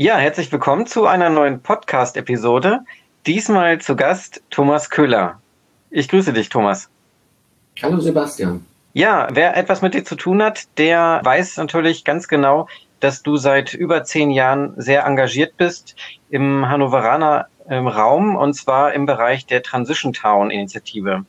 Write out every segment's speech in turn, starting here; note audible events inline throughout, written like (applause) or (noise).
Ja, herzlich willkommen zu einer neuen Podcast-Episode. Diesmal zu Gast Thomas Köhler. Ich grüße dich, Thomas. Hallo, Sebastian. Ja, wer etwas mit dir zu tun hat, der weiß natürlich ganz genau, dass du seit über zehn Jahren sehr engagiert bist im Hannoveraner ähm, Raum und zwar im Bereich der Transition Town Initiative.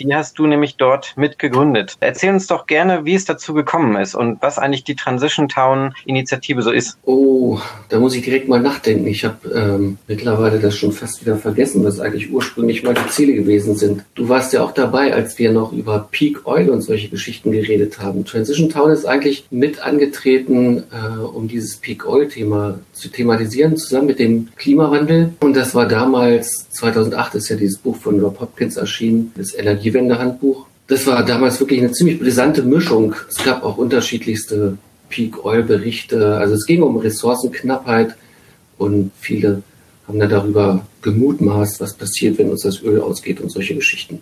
Die hast du nämlich dort mitgegründet. Erzähl uns doch gerne, wie es dazu gekommen ist und was eigentlich die Transition Town Initiative so ist. Oh, da muss ich direkt mal nachdenken. Ich habe ähm, mittlerweile das schon fast wieder vergessen, was eigentlich ursprünglich mal die Ziele gewesen sind. Du warst ja auch dabei, als wir noch über Peak Oil und solche Geschichten geredet haben. Transition Town ist eigentlich mit angetreten, äh, um dieses Peak Oil Thema zu thematisieren, zusammen mit dem Klimawandel. Und das war damals, 2008 ist ja dieses Buch von Rob Hopkins erschienen, das Energie Energiewende-Handbuch. Das war damals wirklich eine ziemlich brisante Mischung. Es gab auch unterschiedlichste Peak-Oil-Berichte. Also es ging um Ressourcenknappheit und viele haben dann darüber gemutmaßt, was passiert, wenn uns das Öl ausgeht und solche Geschichten.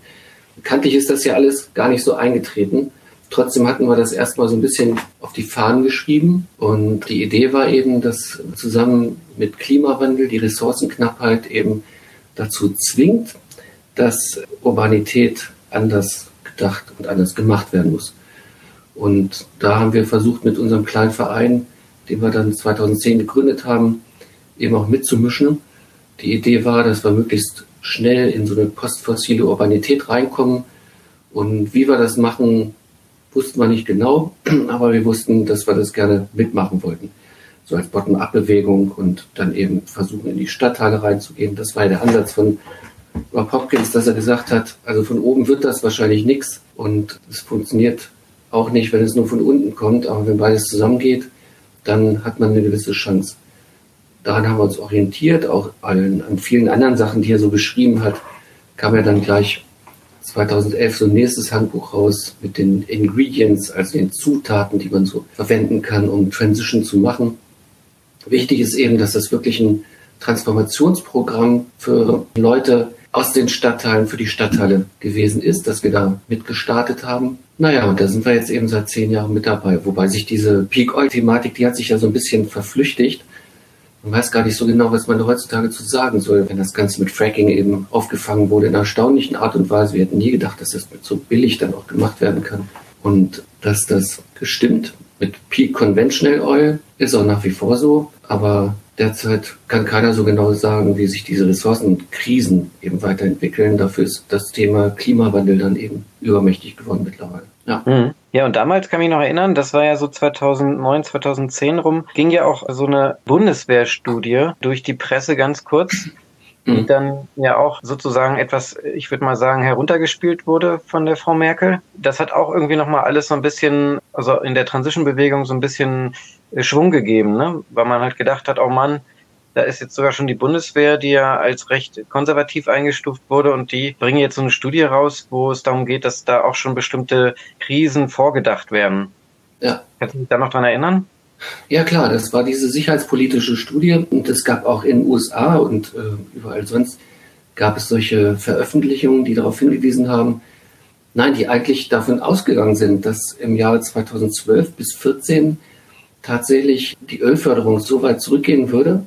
Bekanntlich ist das ja alles gar nicht so eingetreten. Trotzdem hatten wir das erstmal so ein bisschen auf die Fahnen geschrieben. Und die Idee war eben, dass zusammen mit Klimawandel die Ressourcenknappheit eben dazu zwingt, dass Urbanität anders gedacht und anders gemacht werden muss. Und da haben wir versucht, mit unserem kleinen Verein, den wir dann 2010 gegründet haben, eben auch mitzumischen. Die Idee war, dass wir möglichst schnell in so eine postfossile Urbanität reinkommen. Und wie wir das machen, wussten wir nicht genau, (clears throat) aber wir wussten, dass wir das gerne mitmachen wollten. So als Bottom-up-Bewegung und dann eben versuchen, in die Stadtteile reinzugehen. Das war der Ansatz von Rob Hopkins, dass er gesagt hat, also von oben wird das wahrscheinlich nichts und es funktioniert auch nicht, wenn es nur von unten kommt, aber wenn beides zusammengeht, dann hat man eine gewisse Chance. Daran haben wir uns orientiert, auch an, an vielen anderen Sachen, die er so beschrieben hat, kam er dann gleich 2011 so ein nächstes Handbuch raus mit den Ingredients, also den Zutaten, die man so verwenden kann, um Transition zu machen. Wichtig ist eben, dass das wirklich ein Transformationsprogramm für Leute aus den Stadtteilen für die Stadtteile gewesen ist, dass wir da mitgestartet haben. Naja, und da sind wir jetzt eben seit zehn Jahren mit dabei, wobei sich diese Peak Oil-Thematik, die hat sich ja so ein bisschen verflüchtigt. Man weiß gar nicht so genau, was man da heutzutage zu sagen soll, wenn das Ganze mit Fracking eben aufgefangen wurde in erstaunlichen Art und Weise. Wir hätten nie gedacht, dass das so billig dann auch gemacht werden kann. Und dass das gestimmt mit Peak Conventional Oil ist auch nach wie vor so. Aber Derzeit kann keiner so genau sagen, wie sich diese Ressourcenkrisen eben weiterentwickeln. Dafür ist das Thema Klimawandel dann eben übermächtig geworden mittlerweile. Ja. Mhm. Ja, und damals kann ich mich noch erinnern, das war ja so 2009, 2010 rum, ging ja auch so eine Bundeswehrstudie durch die Presse ganz kurz, die mhm. dann ja auch sozusagen etwas, ich würde mal sagen, heruntergespielt wurde von der Frau Merkel. Das hat auch irgendwie nochmal alles so ein bisschen, also in der Transition-Bewegung so ein bisschen Schwung gegeben, ne? weil man halt gedacht hat, oh Mann, da ist jetzt sogar schon die Bundeswehr, die ja als recht konservativ eingestuft wurde und die bringen jetzt so eine Studie raus, wo es darum geht, dass da auch schon bestimmte Krisen vorgedacht werden. Ja. Kannst du dich da noch dran erinnern? Ja klar, das war diese sicherheitspolitische Studie und es gab auch in den USA und äh, überall sonst gab es solche Veröffentlichungen, die darauf hingewiesen haben, nein, die eigentlich davon ausgegangen sind, dass im Jahre 2012 bis 2014 tatsächlich die Ölförderung so weit zurückgehen würde,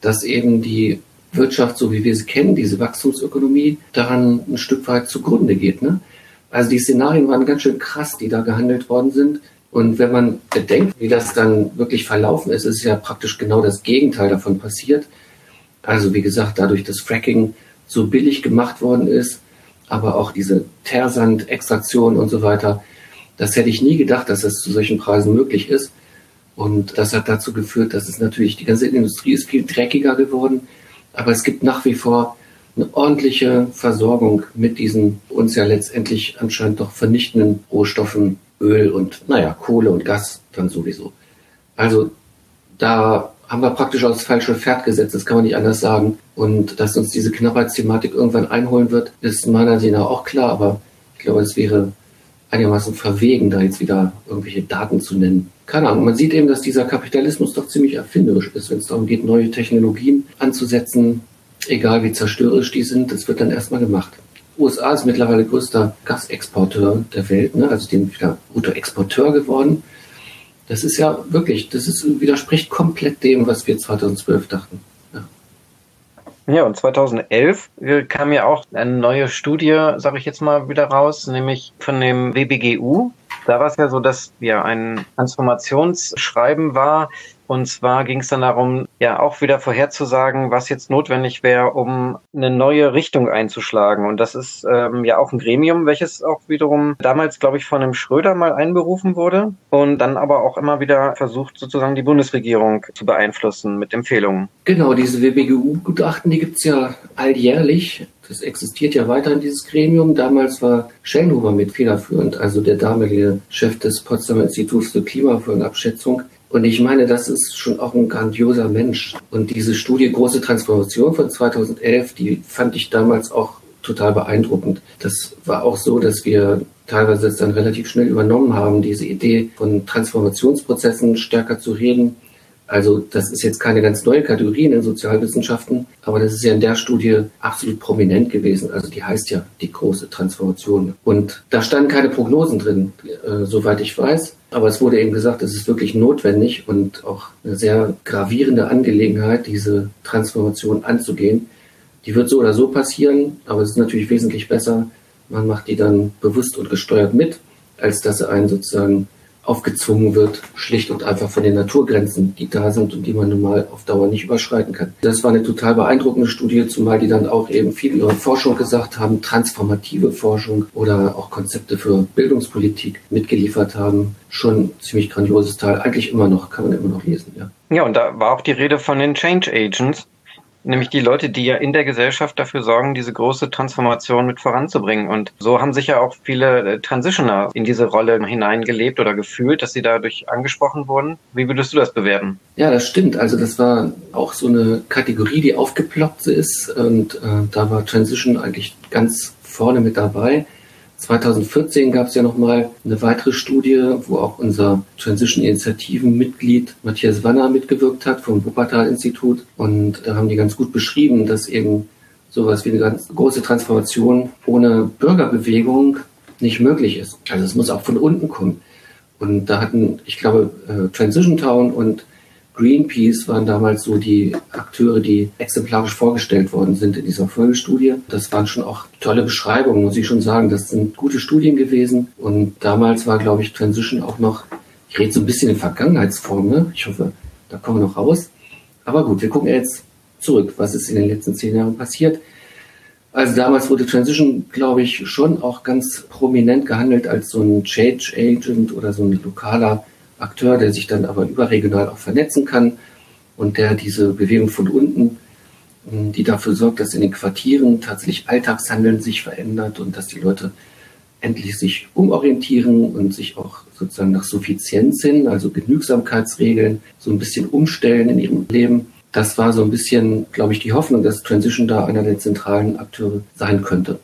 dass eben die Wirtschaft, so wie wir sie kennen, diese Wachstumsökonomie, daran ein Stück weit zugrunde geht. Ne? Also die Szenarien waren ganz schön krass, die da gehandelt worden sind. Und wenn man bedenkt, wie das dann wirklich verlaufen ist, ist ja praktisch genau das Gegenteil davon passiert. Also wie gesagt, dadurch, dass Fracking so billig gemacht worden ist, aber auch diese Teersand-Extraktion und so weiter, das hätte ich nie gedacht, dass das zu solchen Preisen möglich ist. Und das hat dazu geführt, dass es natürlich, die ganze Industrie ist viel dreckiger geworden, aber es gibt nach wie vor eine ordentliche Versorgung mit diesen uns ja letztendlich anscheinend doch vernichtenden Rohstoffen, Öl und naja, Kohle und Gas dann sowieso. Also da haben wir praktisch aufs falsche Pferd gesetzt, das kann man nicht anders sagen. Und dass uns diese Knappheitsthematik irgendwann einholen wird, ist meiner Ansicht nach auch klar, aber ich glaube, es wäre einigermaßen verwegen, da jetzt wieder irgendwelche Daten zu nennen. Keine Ahnung, man sieht eben, dass dieser Kapitalismus doch ziemlich erfinderisch ist, wenn es darum geht, neue Technologien anzusetzen, egal wie zerstörerisch die sind, das wird dann erstmal gemacht. USA ist mittlerweile größter Gasexporteur der Welt, ne? also dem wieder Bruttoexporteur geworden. Das ist ja wirklich, das ist, widerspricht komplett dem, was wir 2012 dachten. Ja, und 2011 kam ja auch eine neue Studie, sage ich jetzt mal, wieder raus, nämlich von dem WBGU. Da war es ja so, dass ja ein Transformationsschreiben war, und zwar ging es dann darum, ja auch wieder vorherzusagen, was jetzt notwendig wäre, um eine neue Richtung einzuschlagen. Und das ist ähm, ja auch ein Gremium, welches auch wiederum damals, glaube ich, von einem Schröder mal einberufen wurde und dann aber auch immer wieder versucht, sozusagen die Bundesregierung zu beeinflussen mit Empfehlungen. Genau, diese WBGU-Gutachten, die gibt's ja alljährlich. Das existiert ja weiter in dieses Gremium. Damals war Schellenhuber mit federführend, also der damalige Chef des Potsdamer Instituts für Klimafolgenabschätzung. Und ich meine, das ist schon auch ein grandioser Mensch. Und diese Studie Große Transformation von 2011, die fand ich damals auch total beeindruckend. Das war auch so, dass wir teilweise es dann relativ schnell übernommen haben, diese Idee von Transformationsprozessen stärker zu reden also das ist jetzt keine ganz neue Kategorie in den Sozialwissenschaften, aber das ist ja in der Studie absolut prominent gewesen. Also die heißt ja die große Transformation. Und da standen keine Prognosen drin, äh, soweit ich weiß. Aber es wurde eben gesagt, es ist wirklich notwendig und auch eine sehr gravierende Angelegenheit, diese Transformation anzugehen. Die wird so oder so passieren, aber es ist natürlich wesentlich besser, man macht die dann bewusst und gesteuert mit, als dass sie einen sozusagen aufgezwungen wird, schlicht und einfach von den Naturgrenzen, die da sind und die man nun mal auf Dauer nicht überschreiten kann. Das war eine total beeindruckende Studie, zumal die dann auch eben viel ihre Forschung gesagt haben, transformative Forschung oder auch Konzepte für Bildungspolitik mitgeliefert haben. Schon ziemlich grandioses Teil, eigentlich immer noch, kann man immer noch lesen, ja. Ja, und da war auch die Rede von den Change Agents, Nämlich die Leute, die ja in der Gesellschaft dafür sorgen, diese große Transformation mit voranzubringen. Und so haben sich ja auch viele äh, Transitioner in diese Rolle hineingelebt oder gefühlt, dass sie dadurch angesprochen wurden. Wie würdest du das bewerten? Ja, das stimmt. Also das war auch so eine Kategorie, die aufgeploppt ist. Und äh, da war Transition eigentlich ganz vorne mit dabei. 2014 gab es ja nochmal eine weitere Studie, wo auch unser Transition-Initiativen-Mitglied Matthias Wanner mitgewirkt hat vom Wuppertal-Institut. Und da haben die ganz gut beschrieben, dass eben sowas wie eine ganz große Transformation ohne Bürgerbewegung nicht möglich ist. Also es muss auch von unten kommen. Und da hatten, ich glaube, äh, Transition Town und Greenpeace waren damals so die Akteure, die exemplarisch vorgestellt worden sind in dieser Folgestudie. Das waren schon auch tolle Beschreibungen, muss ich schon sagen. Das sind gute Studien gewesen. Und damals war, glaube ich, Transition auch noch, ich rede so ein bisschen in Vergangenheitsform, ne? Ich hoffe, da kommen wir noch raus. Aber gut, wir gucken jetzt zurück, was ist in den letzten zehn Jahren passiert. Also damals wurde Transition, glaube ich, schon auch ganz prominent gehandelt als so ein Change Agent oder so ein lokaler Akteur, der sich dann aber überregional auch vernetzen kann und der diese Bewegung von unten, ähm, die dafür sorgt, dass in den Quartieren tatsächlich Alltagshandeln sich verändert und dass die Leute endlich sich umorientieren und sich auch sozusagen nach Suffizienz hin, also Genügsamkeitsregeln, so ein bisschen umstellen in ihrem Leben. Das war so ein bisschen, glaube ich, die Hoffnung, dass Transition da einer der zentralen Akteure sein könnte.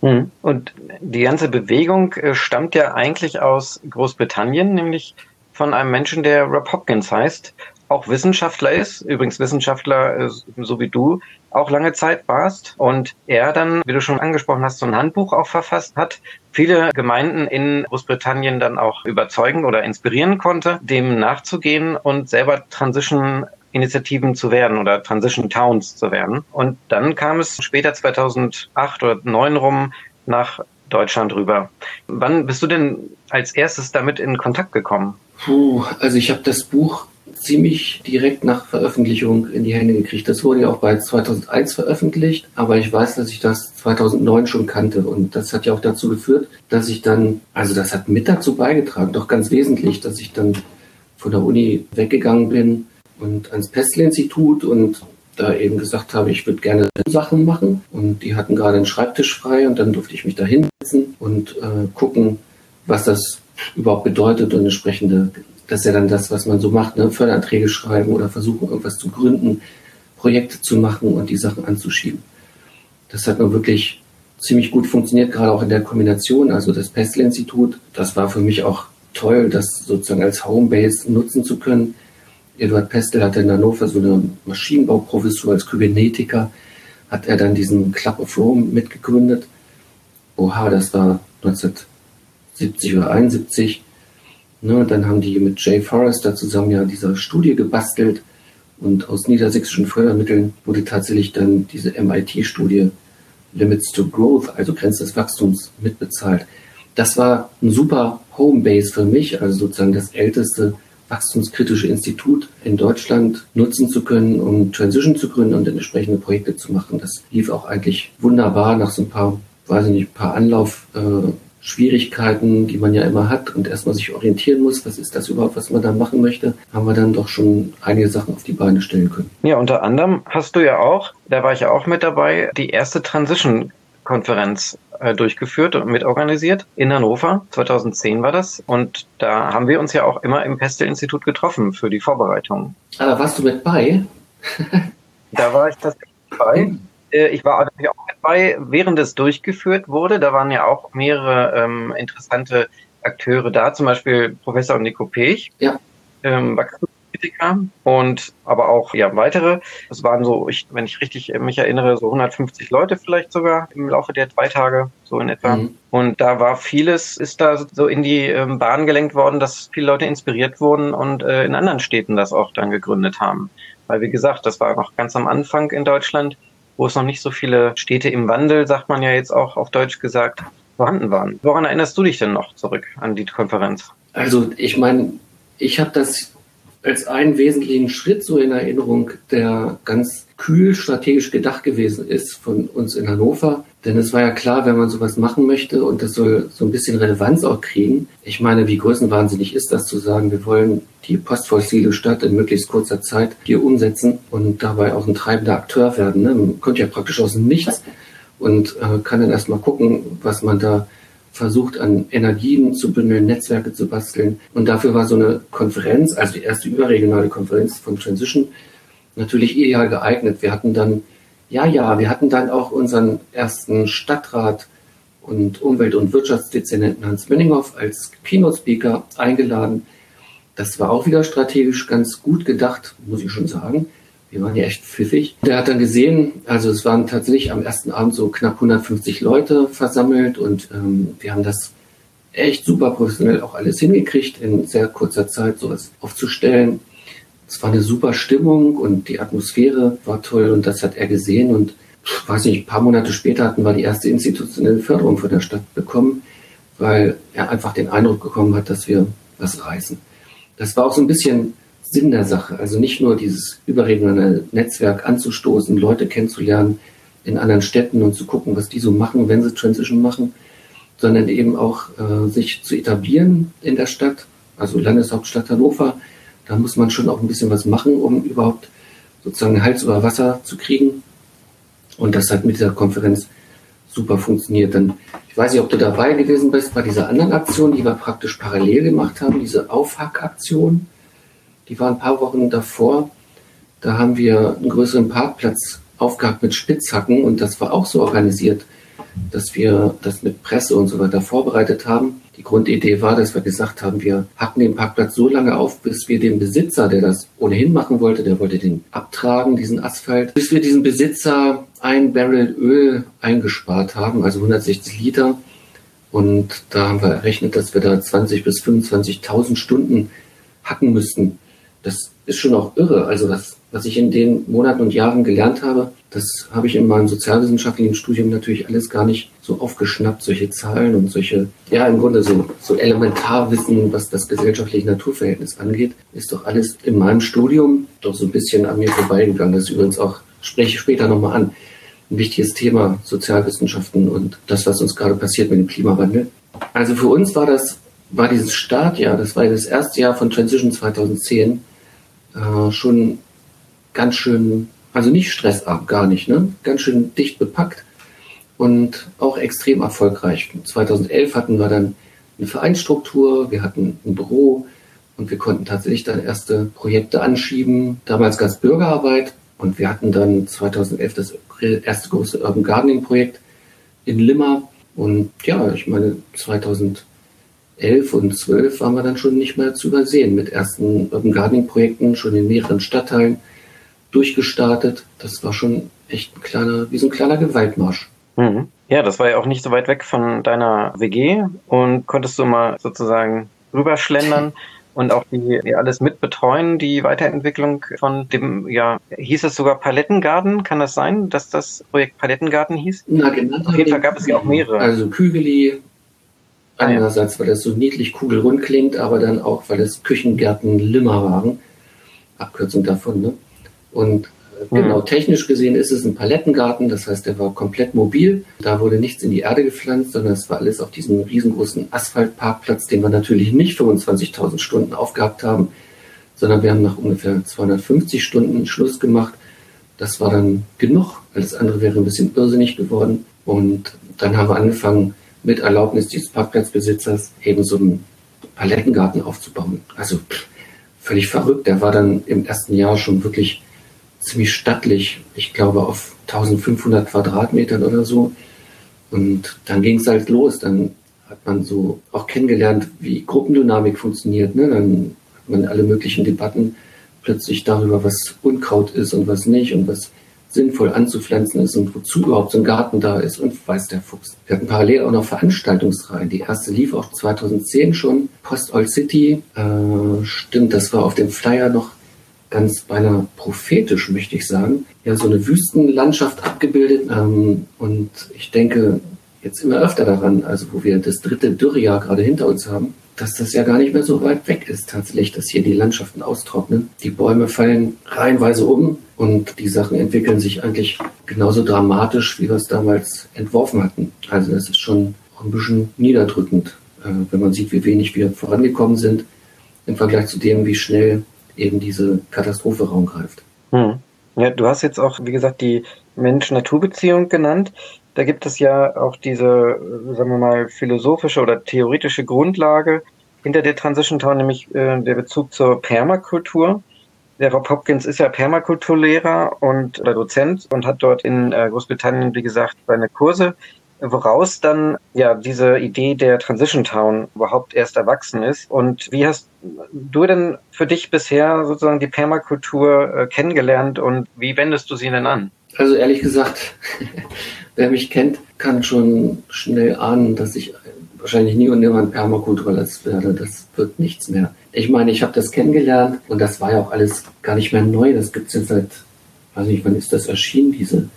Hm. Und die ganze Bewegung äh, stammt ja eigentlich aus Großbritannien, nämlich von einem Menschen, der Rob Hopkins heißt, auch Wissenschaftler ist, übrigens Wissenschaftler, äh, so wie du, auch lange Zeit warst. Und er dann, wie du schon angesprochen hast, so ein Handbuch auch verfasst hat, viele Gemeinden in Großbritannien dann auch überzeugen oder inspirieren konnte, dem nachzugehen und selber Transition Initiativen zu werden oder Transition Towns zu werden. Und dann kam es später 2008 oder 2009 rum nach Deutschland rüber. Wann bist du denn als erstes damit in Kontakt gekommen? Puh, also ich habe das Buch ziemlich direkt nach Veröffentlichung in die Hände gekriegt. Das wurde ja auch bei 2001 veröffentlicht, aber ich weiß, dass ich das 2009 schon kannte und das hat ja auch dazu geführt, dass ich dann, also das hat mit dazu beigetragen, doch ganz wesentlich, dass ich dann von der Uni weggegangen bin und ans Pestel-Institut und da eben gesagt habe, ich würde gerne Sachen machen und die hatten gerade einen Schreibtisch frei und dann durfte ich mich da hinsetzen und äh, gucken, was das überhaupt bedeutet und entsprechende, das ist ja dann das, was man so macht, ne? Förderanträge schreiben oder versuchen, irgendwas zu gründen, Projekte zu machen und die Sachen anzuschieben. Das hat nur wirklich ziemlich gut funktioniert, gerade auch in der Kombination, also das Pestel-Institut. Das war für mich auch toll, das sozusagen als Homebase nutzen zu können. Eduard Pestel hatte in Hannover so eine Maschinenbauprofessur als Kybernetiker, hat er dann diesen Club of Rome mitgegründet. Oha, das war 19 70 oder 71. Ne, dann haben die mit Jay Forrester zusammen ja diese Studie gebastelt und aus niedersächsischen Fördermitteln wurde tatsächlich dann diese MIT-Studie Limits to Growth, also Grenze des Wachstums, mitbezahlt. Das war ein super Homebase für mich, also sozusagen das älteste wachstumskritische Institut in Deutschland nutzen zu können, um Transition zu gründen und entsprechende Projekte zu machen. Das lief auch eigentlich wunderbar nach so ein paar, weiß ich nicht, ein paar Anlauf. Äh, die man ja immer hat und erstmal sich orientieren muss, was ist das überhaupt, was man da machen möchte, haben wir dann doch schon einige Sachen auf die Beine stellen können. Ja, unter anderem hast du ja auch, da war ich ja auch mit dabei, die erste Transition Konferenz äh, durchgeführt und mitorganisiert in Hannover. 2010 war das. Und da haben wir uns ja auch immer im Pestel-Institut getroffen für die Vorbereitung. Ah, da warst du mit bei? da war ich das bei. (laughs) Äh, ich war natürlich auch mit bei, während es durchgeführt wurde. Da waren ja auch mehrere ähm, interessante Akteure da, zum Beispiel Professor Nico Pech. Ja. Ähm, Kritiker und aber auch ja weitere. Es waren so, ich, wenn ich richtig mich erinnere, so 150 Leute vielleicht sogar im Laufe der zwei Tage so in etwa. Mhm. Und da war vieles, ist da so in die ähm, Bahn gelenkt worden, dass viele Leute inspiriert wurden und äh, in anderen Städten das auch dann gegründet haben. Weil wie gesagt, das war noch ganz am Anfang in Deutschland, wo es noch nicht so viele Städte im Wandel, sagt man ja jetzt auch auf Deutsch gesagt, vorhanden waren. Woran erinnerst du dich denn noch zurück an die Konferenz? Also ich meine, ich habe das als einen wesentlichen Schritt so in Erinnerung, der ganz kühl strategisch gedacht gewesen ist von uns in Hannover. Denn es war ja klar, wenn man sowas machen möchte und das soll so ein bisschen Relevanz auch kriegen. Ich meine, wie größenwahnsinnig ist das zu sagen, wir wollen die postfossile Stadt in möglichst kurzer Zeit hier umsetzen und dabei auch ein treibender Akteur werden. Ne? Man kommt ja praktisch aus dem Nichts und äh, kann dann erstmal gucken, was man da versucht, an Energien zu bündeln, Netzwerke zu basteln. Und dafür war so eine Konferenz, also die erste überregionale Konferenz von Transition, natürlich ideal geeignet. Wir hatten dann, ja, ja, wir hatten dann auch unseren ersten Stadtrat und Umwelt- und Wirtschaftsdezernenten Hans Menninghoff als Keynote-Speaker eingeladen. Das war auch wieder strategisch ganz gut gedacht, muss ich schon sagen. Wir waren ja echt pfiffig. Der hat dann gesehen, also es waren tatsächlich am ersten Abend so knapp 150 Leute versammelt und ähm, wir haben das echt super professionell auch alles hingekriegt, in sehr kurzer Zeit sowas aufzustellen. Es war eine super Stimmung und die Atmosphäre war toll und das hat er gesehen und weiß nicht, ein paar Monate später hatten wir die erste institutionelle Förderung von der Stadt bekommen, weil er einfach den Eindruck bekommen hat, dass wir was reißen. Das war auch so ein bisschen Sinn der Sache. Also nicht nur dieses überregionale Netzwerk anzustoßen, Leute kennenzulernen in anderen Städten und zu gucken, was die so machen, wenn sie Transition machen, sondern eben auch äh, sich zu etablieren in der Stadt, also Landeshauptstadt Hannover. Da muss man schon auch ein bisschen was machen, um überhaupt sozusagen Hals über Wasser zu kriegen. Und das hat mit dieser Konferenz super funktioniert. Dann, ich weiß nicht, ob du dabei gewesen bist bei dieser anderen Aktion, die wir praktisch parallel gemacht haben, diese Aufhackaktion die war ein paar Wochen davor. Da haben wir einen größeren Parkplatz aufgehabt mit Spitzhacken und das war auch so organisiert, dass wir das mit Presse und so weiter vorbereitet haben. Die Grundidee war, dass wir gesagt haben, wir hacken den Parkplatz so lange auf, bis wir den Besitzer, der das ohnehin machen wollte, der wollte den abtragen, diesen Asphalt, bis wir diesen Besitzer ein Barrel Öl eingespart haben, also 160 Liter. Und da haben wir errechnet, dass wir da 20 bis 25.000 Stunden hacken müssten das ist schon auch irre. Also was, was ich in den Monaten und Jahren gelernt habe, das habe ich in meinem sozialwissenschaftlichen Studium natürlich alles gar nicht so aufgeschnappt, solche Zahlen und solche, ja im Grunde so, so Elementarwissen, was das gesellschaftliche Naturverhältnis angeht, ist doch alles in meinem Studium doch so ein bisschen an mir vorbeigegangen. Das ist übrigens auch, spreche ich später nochmal an, ein wichtiges Thema, Sozialwissenschaften und das, was uns gerade passiert mit dem Klimawandel. Also für uns war das, war dieses Startjahr, das war das erste Jahr von Transition 2010, äh, schon ganz schön, also nicht stressarm, gar nicht, ne? ganz schön dicht bepackt und auch extrem erfolgreich. 2011 hatten wir dann eine Vereinsstruktur, wir hatten ein Büro und wir konnten tatsächlich dann erste Projekte anschieben, damals ganz Bürgerarbeit und wir hatten dann 2011 das erste große Urban Gardening Projekt in Limmer und ja, ich meine 2011 11 und 12 waren wir dann schon nicht mehr zu übersehen mit ersten Urban Gardening Projekten schon in mehreren Stadtteilen durchgestartet. Das war schon echt ein kleiner, wie so ein kleiner Gewaltmarsch. Mhm. Ja, das war ja auch nicht so weit weg von deiner WG und konntest du mal sozusagen rüberschlendern (laughs) und auch die, die alles mitbetreuen, die Weiterentwicklung von dem, ja, hieß es sogar Palettengarten? Kann das sein, dass das Projekt Palettengarten hieß? Na, genau. Auf jeden Fall gab es ja auch mehrere. Also Kügeli, einerseits, weil das so niedlich kugelrund klingt, aber dann auch, weil es Küchengärten Limmer waren. Abkürzung davon, ne? Und Genau, technisch gesehen ist es ein Palettengarten, das heißt, der war komplett mobil. Da wurde nichts in die Erde gepflanzt, sondern es war alles auf diesem riesengroßen Asphaltparkplatz, den wir natürlich nicht 25.000 Stunden aufgehabt haben, sondern wir haben nach ungefähr 250 Stunden Schluss gemacht. Das war dann genug, alles andere wäre ein bisschen irrsinnig geworden. Und dann haben wir angefangen, mit Erlaubnis dieses Parkplatzbesitzers eben so einen Palettengarten aufzubauen. Also völlig verrückt. Der war dann im ersten Jahr schon wirklich ziemlich stattlich. Ich glaube auf 1500 Quadratmetern oder so. Und dann ging es halt los. Dann hat man so auch kennengelernt, wie Gruppendynamik funktioniert. Ne? Dann hat man alle möglichen Debatten plötzlich darüber, was Unkraut ist und was nicht und was sinnvoll anzupflanzen ist und wozu überhaupt so ein Garten da ist und weiß der Fuchs. Wir hatten parallel auch noch Veranstaltungsreihen. Die erste lief auch 2010 schon, Post Old City. Äh, stimmt, das war auf dem Flyer noch ganz beinahe prophetisch, möchte ich sagen, ja so eine Wüstenlandschaft abgebildet. Ähm, und ich denke jetzt immer öfter daran, also wo wir das dritte Dürrejahr gerade hinter uns haben, dass das ja gar nicht mehr so weit weg ist tatsächlich, dass hier die Landschaften austrocknen. Die Bäume fallen reihenweise um und die Sachen entwickeln sich eigentlich genauso dramatisch, wie wir es damals entworfen hatten. Also das ist schon ein bisschen niederdrückend, äh, wenn man sieht, wie wenig wir vorangekommen sind im Vergleich zu dem, wie schnell eben diese Katastrophe Raum greift. Hm. Ja, du hast jetzt auch, wie gesagt, die Mensch-Natur-Beziehung genannt. Da gibt es ja auch diese, sagen wir mal, philosophische oder theoretische Grundlage hinter der Transition Town, nämlich äh, der Bezug zur Permakultur. Der Rob Hopkins ist ja Permakulturlehrer und oder Dozent und hat dort in äh, Großbritannien, wie gesagt, seine Kurse woraus dann ja diese Idee der Transition Town überhaupt erst erwachsen ist. Und wie hast du denn für dich bisher sozusagen die Permakultur äh, kennengelernt und wie wendest du sie denn an? Also ehrlich gesagt, (laughs) wer mich kennt, kann schon schnell ahnen, dass ich wahrscheinlich nie und nimmer ein Permakulturalist werde. Das wird nichts mehr. Ich meine, ich habe das kennengelernt und das war ja auch alles gar nicht mehr neu. Das gibt es jetzt seit, weiß nicht, wann ist das erschienen, diese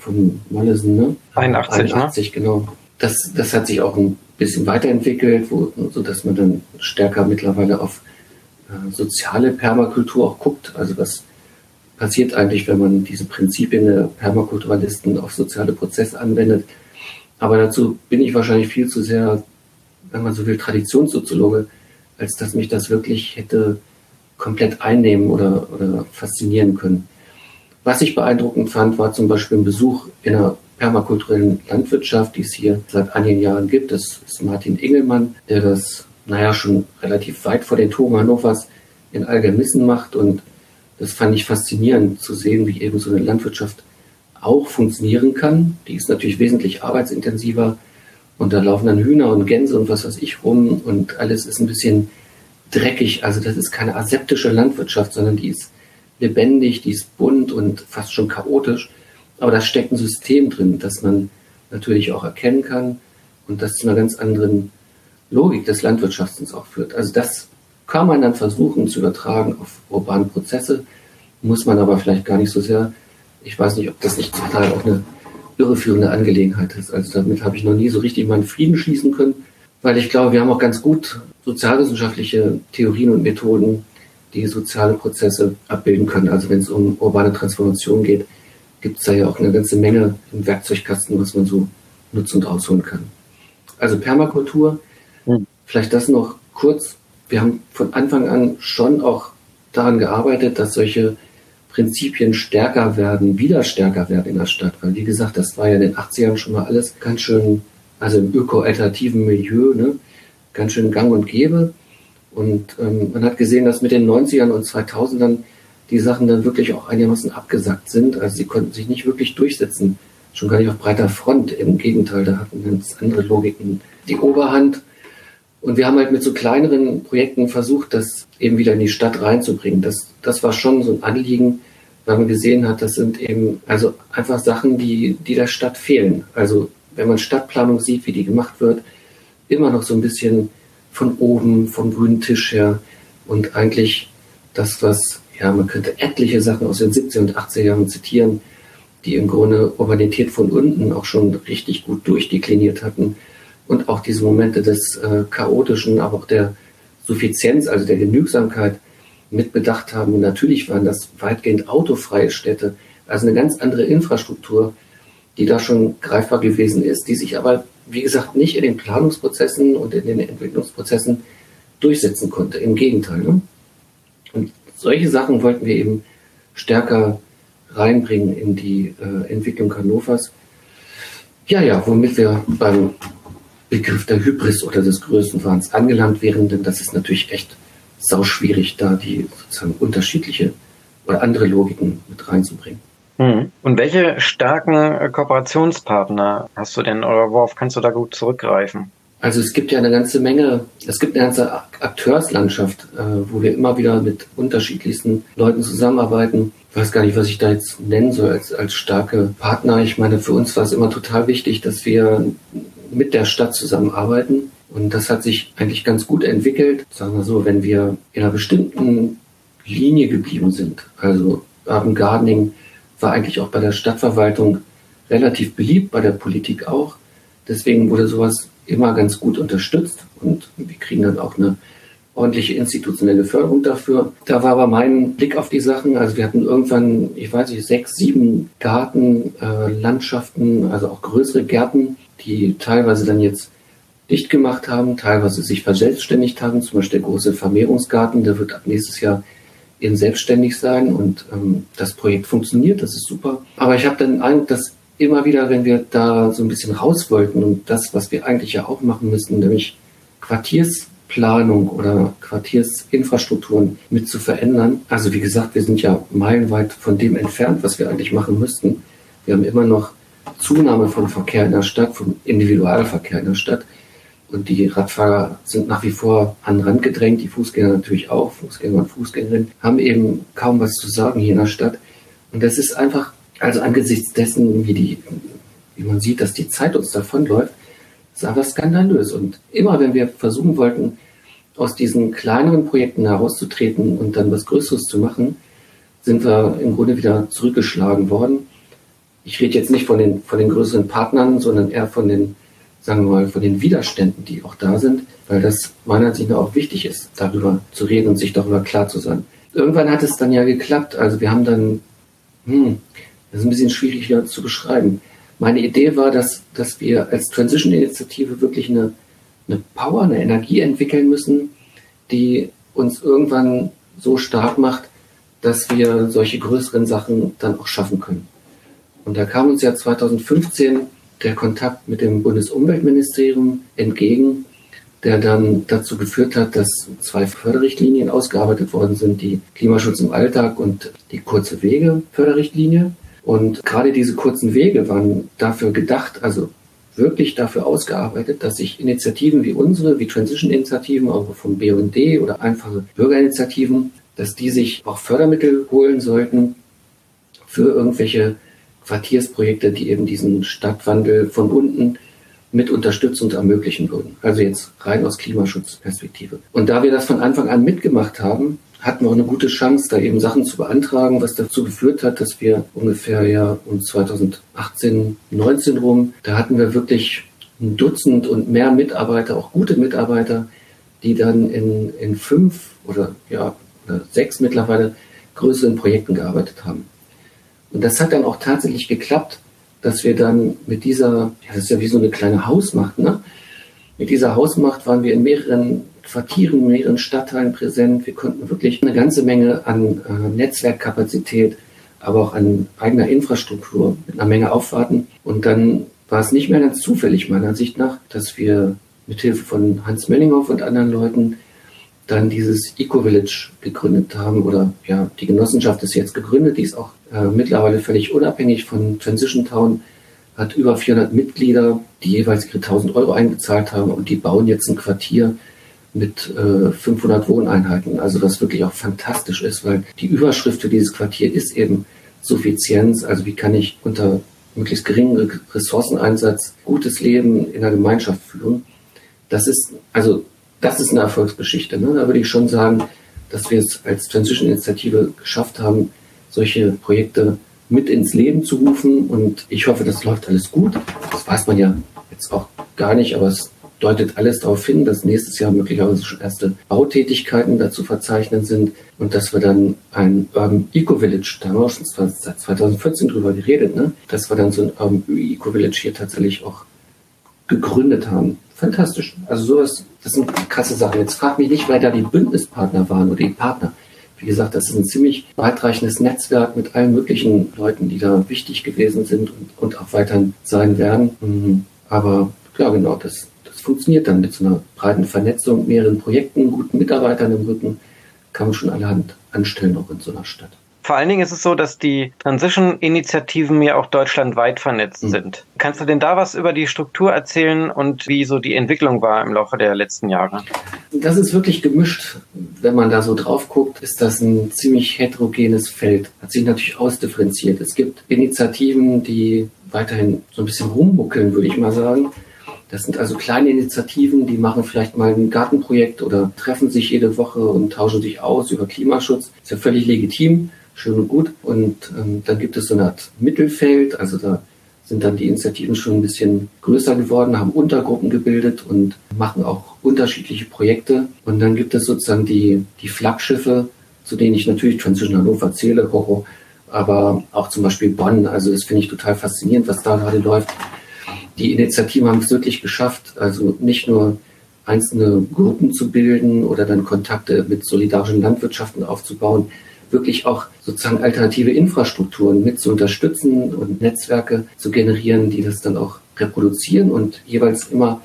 von Mollesen, ne? 81, 81 ne? genau. Das, das hat sich auch ein bisschen weiterentwickelt, wo, so dass man dann stärker mittlerweile auf äh, soziale Permakultur auch guckt. Also was passiert eigentlich, wenn man diese Prinzipien der Permakulturalisten auf soziale Prozesse anwendet. Aber dazu bin ich wahrscheinlich viel zu sehr, wenn man so will, Traditionssoziologe, als dass mich das wirklich hätte komplett einnehmen oder, oder faszinieren können. Was ich beeindruckend fand, war zum Beispiel ein Besuch in einer permakulturellen Landwirtschaft, die es hier seit einigen Jahren gibt. Das ist Martin Engelmann, der das, naja, schon relativ weit vor den Toren Hannovers in Algermissen macht. Und das fand ich faszinierend zu sehen, wie eben so eine Landwirtschaft auch funktionieren kann. Die ist natürlich wesentlich arbeitsintensiver. Und da laufen dann Hühner und Gänse und was weiß ich rum. Und alles ist ein bisschen dreckig. Also das ist keine aseptische Landwirtschaft, sondern die ist lebendig, die ist bunt und fast schon chaotisch. Aber da steckt ein System drin, das man natürlich auch erkennen kann und das zu einer ganz anderen Logik des Landwirtschaftens auch führt. Also das kann man dann versuchen zu übertragen auf urbane Prozesse, muss man aber vielleicht gar nicht so sehr. Ich weiß nicht, ob das nicht Teil auch eine irreführende Angelegenheit ist. Also damit habe ich noch nie so richtig meinen Frieden schließen können, weil ich glaube, wir haben auch ganz gut sozialwissenschaftliche Theorien und Methoden, die soziale Prozesse abbilden können. Also wenn es um urbane Transformation geht, gibt es da ja auch eine ganze Menge im Werkzeugkasten, was man so nutzen und ausholen kann. Also Permakultur, mhm. vielleicht das noch kurz. Wir haben von Anfang an schon auch daran gearbeitet, dass solche Prinzipien stärker werden, wieder stärker werden in der Stadt. Weil, wie gesagt, das war ja in den 80ern schon mal alles ganz schön, also im öko-alternativen Milieu, ne, ganz schön gang und gäbe. Und ähm, man hat gesehen, dass mit den 90ern und 2000ern die Sachen dann wirklich auch einigermaßen abgesackt sind. Also sie konnten sich nicht wirklich durchsetzen, schon gar nicht auf breiter Front. Im Gegenteil, da hatten ganz andere Logiken die Oberhand. Und wir haben halt mit so kleineren Projekten versucht, das eben wieder in die Stadt reinzubringen. Das, das war schon so ein Anliegen, weil man gesehen hat, das sind eben also einfach Sachen, die, die der Stadt fehlen. Also wenn man Stadtplanung sieht, wie die gemacht wird, immer noch so ein bisschen von oben, vom grünen Tisch her. Und eigentlich das, was, ja, man könnte etliche Sachen aus den 70er und 80er Jahren zitieren, die im Grunde Urbanität von unten auch schon richtig gut durchdekliniert hatten. Und auch diese Momente des äh, chaotischen, aber auch der Suffizienz, also der Genügsamkeit mitbedacht haben. Und natürlich waren das weitgehend autofreie Städte, also eine ganz andere Infrastruktur, die da schon greifbar gewesen ist, die sich aber, wie gesagt, nicht in den Planungsprozessen und in den Entwicklungsprozessen durchsetzen konnte. Im Gegenteil. Ne? Und solche Sachen wollten wir eben stärker reinbringen in die äh, Entwicklung Hannovers. Ja, ja, womit wir beim Begriff der Hybris oder des Größenwahns angelangt wären, denn das ist natürlich echt sau schwierig, da die sozusagen unterschiedliche oder andere Logiken mit reinzubringen. Hm. Und welche starken äh, Kooperationspartner hast du denn oder worauf kannst du da gut zurückgreifen? Also es gibt ja eine ganze Menge, es gibt eine ganze Akteurslandschaft, äh, wo wir immer wieder mit unterschiedlichsten Leuten zusammenarbeiten. Ich weiß gar nicht, was ich da jetzt nennen soll als, als starke Partner. Ich meine, für uns war es immer total wichtig, dass wir mit der Stadt zusammenarbeiten. Und das hat sich eigentlich ganz gut entwickelt. Sagen wir so, wenn wir in einer bestimmten Linie geblieben sind, also Urban Gardening war eigentlich auch bei der Stadtverwaltung relativ beliebt, bei der Politik auch. Deswegen wurde sowas immer ganz gut unterstützt und wir kriegen dann auch eine ordentliche institutionelle Förderung dafür. Da war aber mein Blick auf die Sachen, also wir hatten irgendwann, ich weiß nicht, sechs, sieben Garten, äh, Landschaften, also auch größere Gärten, die teilweise dann jetzt dicht gemacht haben, teilweise sich verselbstständigt haben, zum Beispiel der große Vermehrungsgarten, der wird ab nächstes Jahr eben selbstständig sein und ähm, das Projekt funktioniert, das ist super. Aber ich habe dann Eindruck, dass immer wieder, wenn wir da so ein bisschen raus wollten und das, was wir eigentlich ja auch machen müssen, nämlich Quartiersplanung oder Quartiersinfrastrukturen mit zu verändern. Also wie gesagt, wir sind ja meilenweit von dem entfernt, was wir eigentlich machen müssten. Wir haben immer noch Zunahme von Verkehr in der Stadt, vom Individualverkehr in der Stadt. Und die Radfahrer sind nach wie vor an den Rand gedrängt, die Fußgänger natürlich auch, Fußgänger und Fußgängerinnen, haben eben kaum was zu sagen hier in der Stadt. Und das ist einfach also angesichts dessen, wie, die, wie man sieht, dass die Zeit uns davonläuft, ist einfach skandalös. Und immer wenn wir versuchen wollten, aus diesen kleineren Projekten herauszutreten und dann was Größeres zu machen, sind wir im Grunde wieder zurückgeschlagen worden. Ich rede jetzt nicht von den, von den größeren Partnern, sondern eher von den, sagen wir mal, von den Widerständen, die auch da sind, weil das meiner Ansicht nach auch wichtig ist, darüber zu reden und sich darüber klar zu sein. Irgendwann hat es dann ja geklappt. Also wir haben dann, hm, das ist ein bisschen schwierig hier zu beschreiben. Meine Idee war, dass, dass wir als Transition-Initiative wirklich eine, eine Power, eine Energie entwickeln müssen, die uns irgendwann so stark macht, dass wir solche größeren Sachen dann auch schaffen können. Und da kam uns ja 2015 der Kontakt mit dem Bundesumweltministerium entgegen, der dann dazu geführt hat, dass zwei Förderrichtlinien ausgearbeitet worden sind, die Klimaschutz im Alltag und die kurze Wege Förderrichtlinie. Und gerade diese kurzen Wege waren dafür gedacht, also wirklich dafür ausgearbeitet, dass sich Initiativen wie unsere, wie Transition-Initiativen, auch vom BUND oder einfache Bürgerinitiativen, dass die sich auch Fördermittel holen sollten für irgendwelche Quartiersprojekte, die eben diesen Stadtwandel von unten mit Unterstützung ermöglichen würden. Also jetzt rein aus Klimaschutzperspektive. Und da wir das von Anfang an mitgemacht haben, hatten wir auch eine gute Chance, da eben Sachen zu beantragen, was dazu geführt hat, dass wir ungefähr ja um 2018, 19 rum, da hatten wir wirklich ein Dutzend und mehr Mitarbeiter, auch gute Mitarbeiter, die dann in, in fünf oder ja, sechs mittlerweile größeren Projekten gearbeitet haben. Und das hat dann auch tatsächlich geklappt, dass wir dann mit dieser, ja, das ist ja wie so eine kleine Hausmacht, ne? Mit dieser Hausmacht waren wir in mehreren Quartieren, in mehreren Stadtteilen präsent. Wir konnten wirklich eine ganze Menge an äh, Netzwerkkapazität, aber auch an eigener Infrastruktur mit einer Menge aufwarten. Und dann war es nicht mehr ganz zufällig, meiner Ansicht nach, dass wir mit Hilfe von Hans Mellinghoff und anderen Leuten dann dieses Eco-Village gegründet haben oder ja, die Genossenschaft ist jetzt gegründet, die ist auch äh, mittlerweile völlig unabhängig von Transition Town, hat über 400 Mitglieder, die jeweils ihre 1000 Euro eingezahlt haben und die bauen jetzt ein Quartier mit äh, 500 Wohneinheiten. Also was wirklich auch fantastisch ist, weil die Überschrift für dieses Quartier ist eben Suffizienz. Also wie kann ich unter möglichst geringem Ressourceneinsatz gutes Leben in der Gemeinschaft führen. Das ist also das ist eine Erfolgsgeschichte. Ne? Da würde ich schon sagen, dass wir es als Transition-Initiative geschafft haben, solche Projekte mit ins Leben zu rufen. Und ich hoffe, das läuft alles gut. Das weiß man ja jetzt auch gar nicht, aber es deutet alles darauf hin, dass nächstes Jahr möglicherweise schon erste Bautätigkeiten dazu verzeichnen sind und dass wir dann ein Urban Eco Village, da haben wir auch schon seit 2014 drüber geredet, ne? dass wir dann so ein Urban Eco Village hier tatsächlich auch gegründet haben. Fantastisch. Also sowas, das sind krasse Sachen. Jetzt frag mich nicht, wer da die Bündnispartner waren oder die Partner. Wie gesagt, das ist ein ziemlich weitreichendes Netzwerk mit allen möglichen Leuten, die da wichtig gewesen sind und, und auch weiterhin sein werden. Mhm. Aber ja, genau, das, das funktioniert dann mit so einer breiten Vernetzung, mehreren Projekten, guten Mitarbeitern im Rücken, kann man schon allerhand anstellen, auch in so einer Stadt. Vor allen Dingen ist es so, dass die Transition-Initiativen ja auch deutschlandweit vernetzt mhm. sind. Kannst du denn da was über die Struktur erzählen und wie so die Entwicklung war im Laufe der letzten Jahre? Das ist wirklich gemischt. Wenn man da so drauf guckt, ist das ein ziemlich heterogenes Feld. Hat sich natürlich ausdifferenziert. Es gibt Initiativen, die weiterhin so ein bisschen rummuckeln, würde ich mal sagen. Das sind also kleine Initiativen, die machen vielleicht mal ein Gartenprojekt oder treffen sich jede Woche und tauschen sich aus über Klimaschutz. Ist ja völlig legitim schön und gut. Und ähm, dann gibt es so eine Art Mittelfeld, also da sind dann die Initiativen schon ein bisschen größer geworden, haben Untergruppen gebildet und machen auch unterschiedliche Projekte. Und dann gibt es sozusagen die, die Flaggschiffe, zu denen ich natürlich Transition Hannover zähle, Hoho, aber auch zum Beispiel Bonn. Also das finde ich total faszinierend, was da gerade läuft. Die Initiativen haben es wirklich geschafft, also nicht nur einzelne Gruppen zu bilden oder dann Kontakte mit solidarischen Landwirtschaften aufzubauen, wirklich auch sozusagen alternative Infrastrukturen mit zu unterstützen und Netzwerke zu generieren, die das dann auch reproduzieren und jeweils immer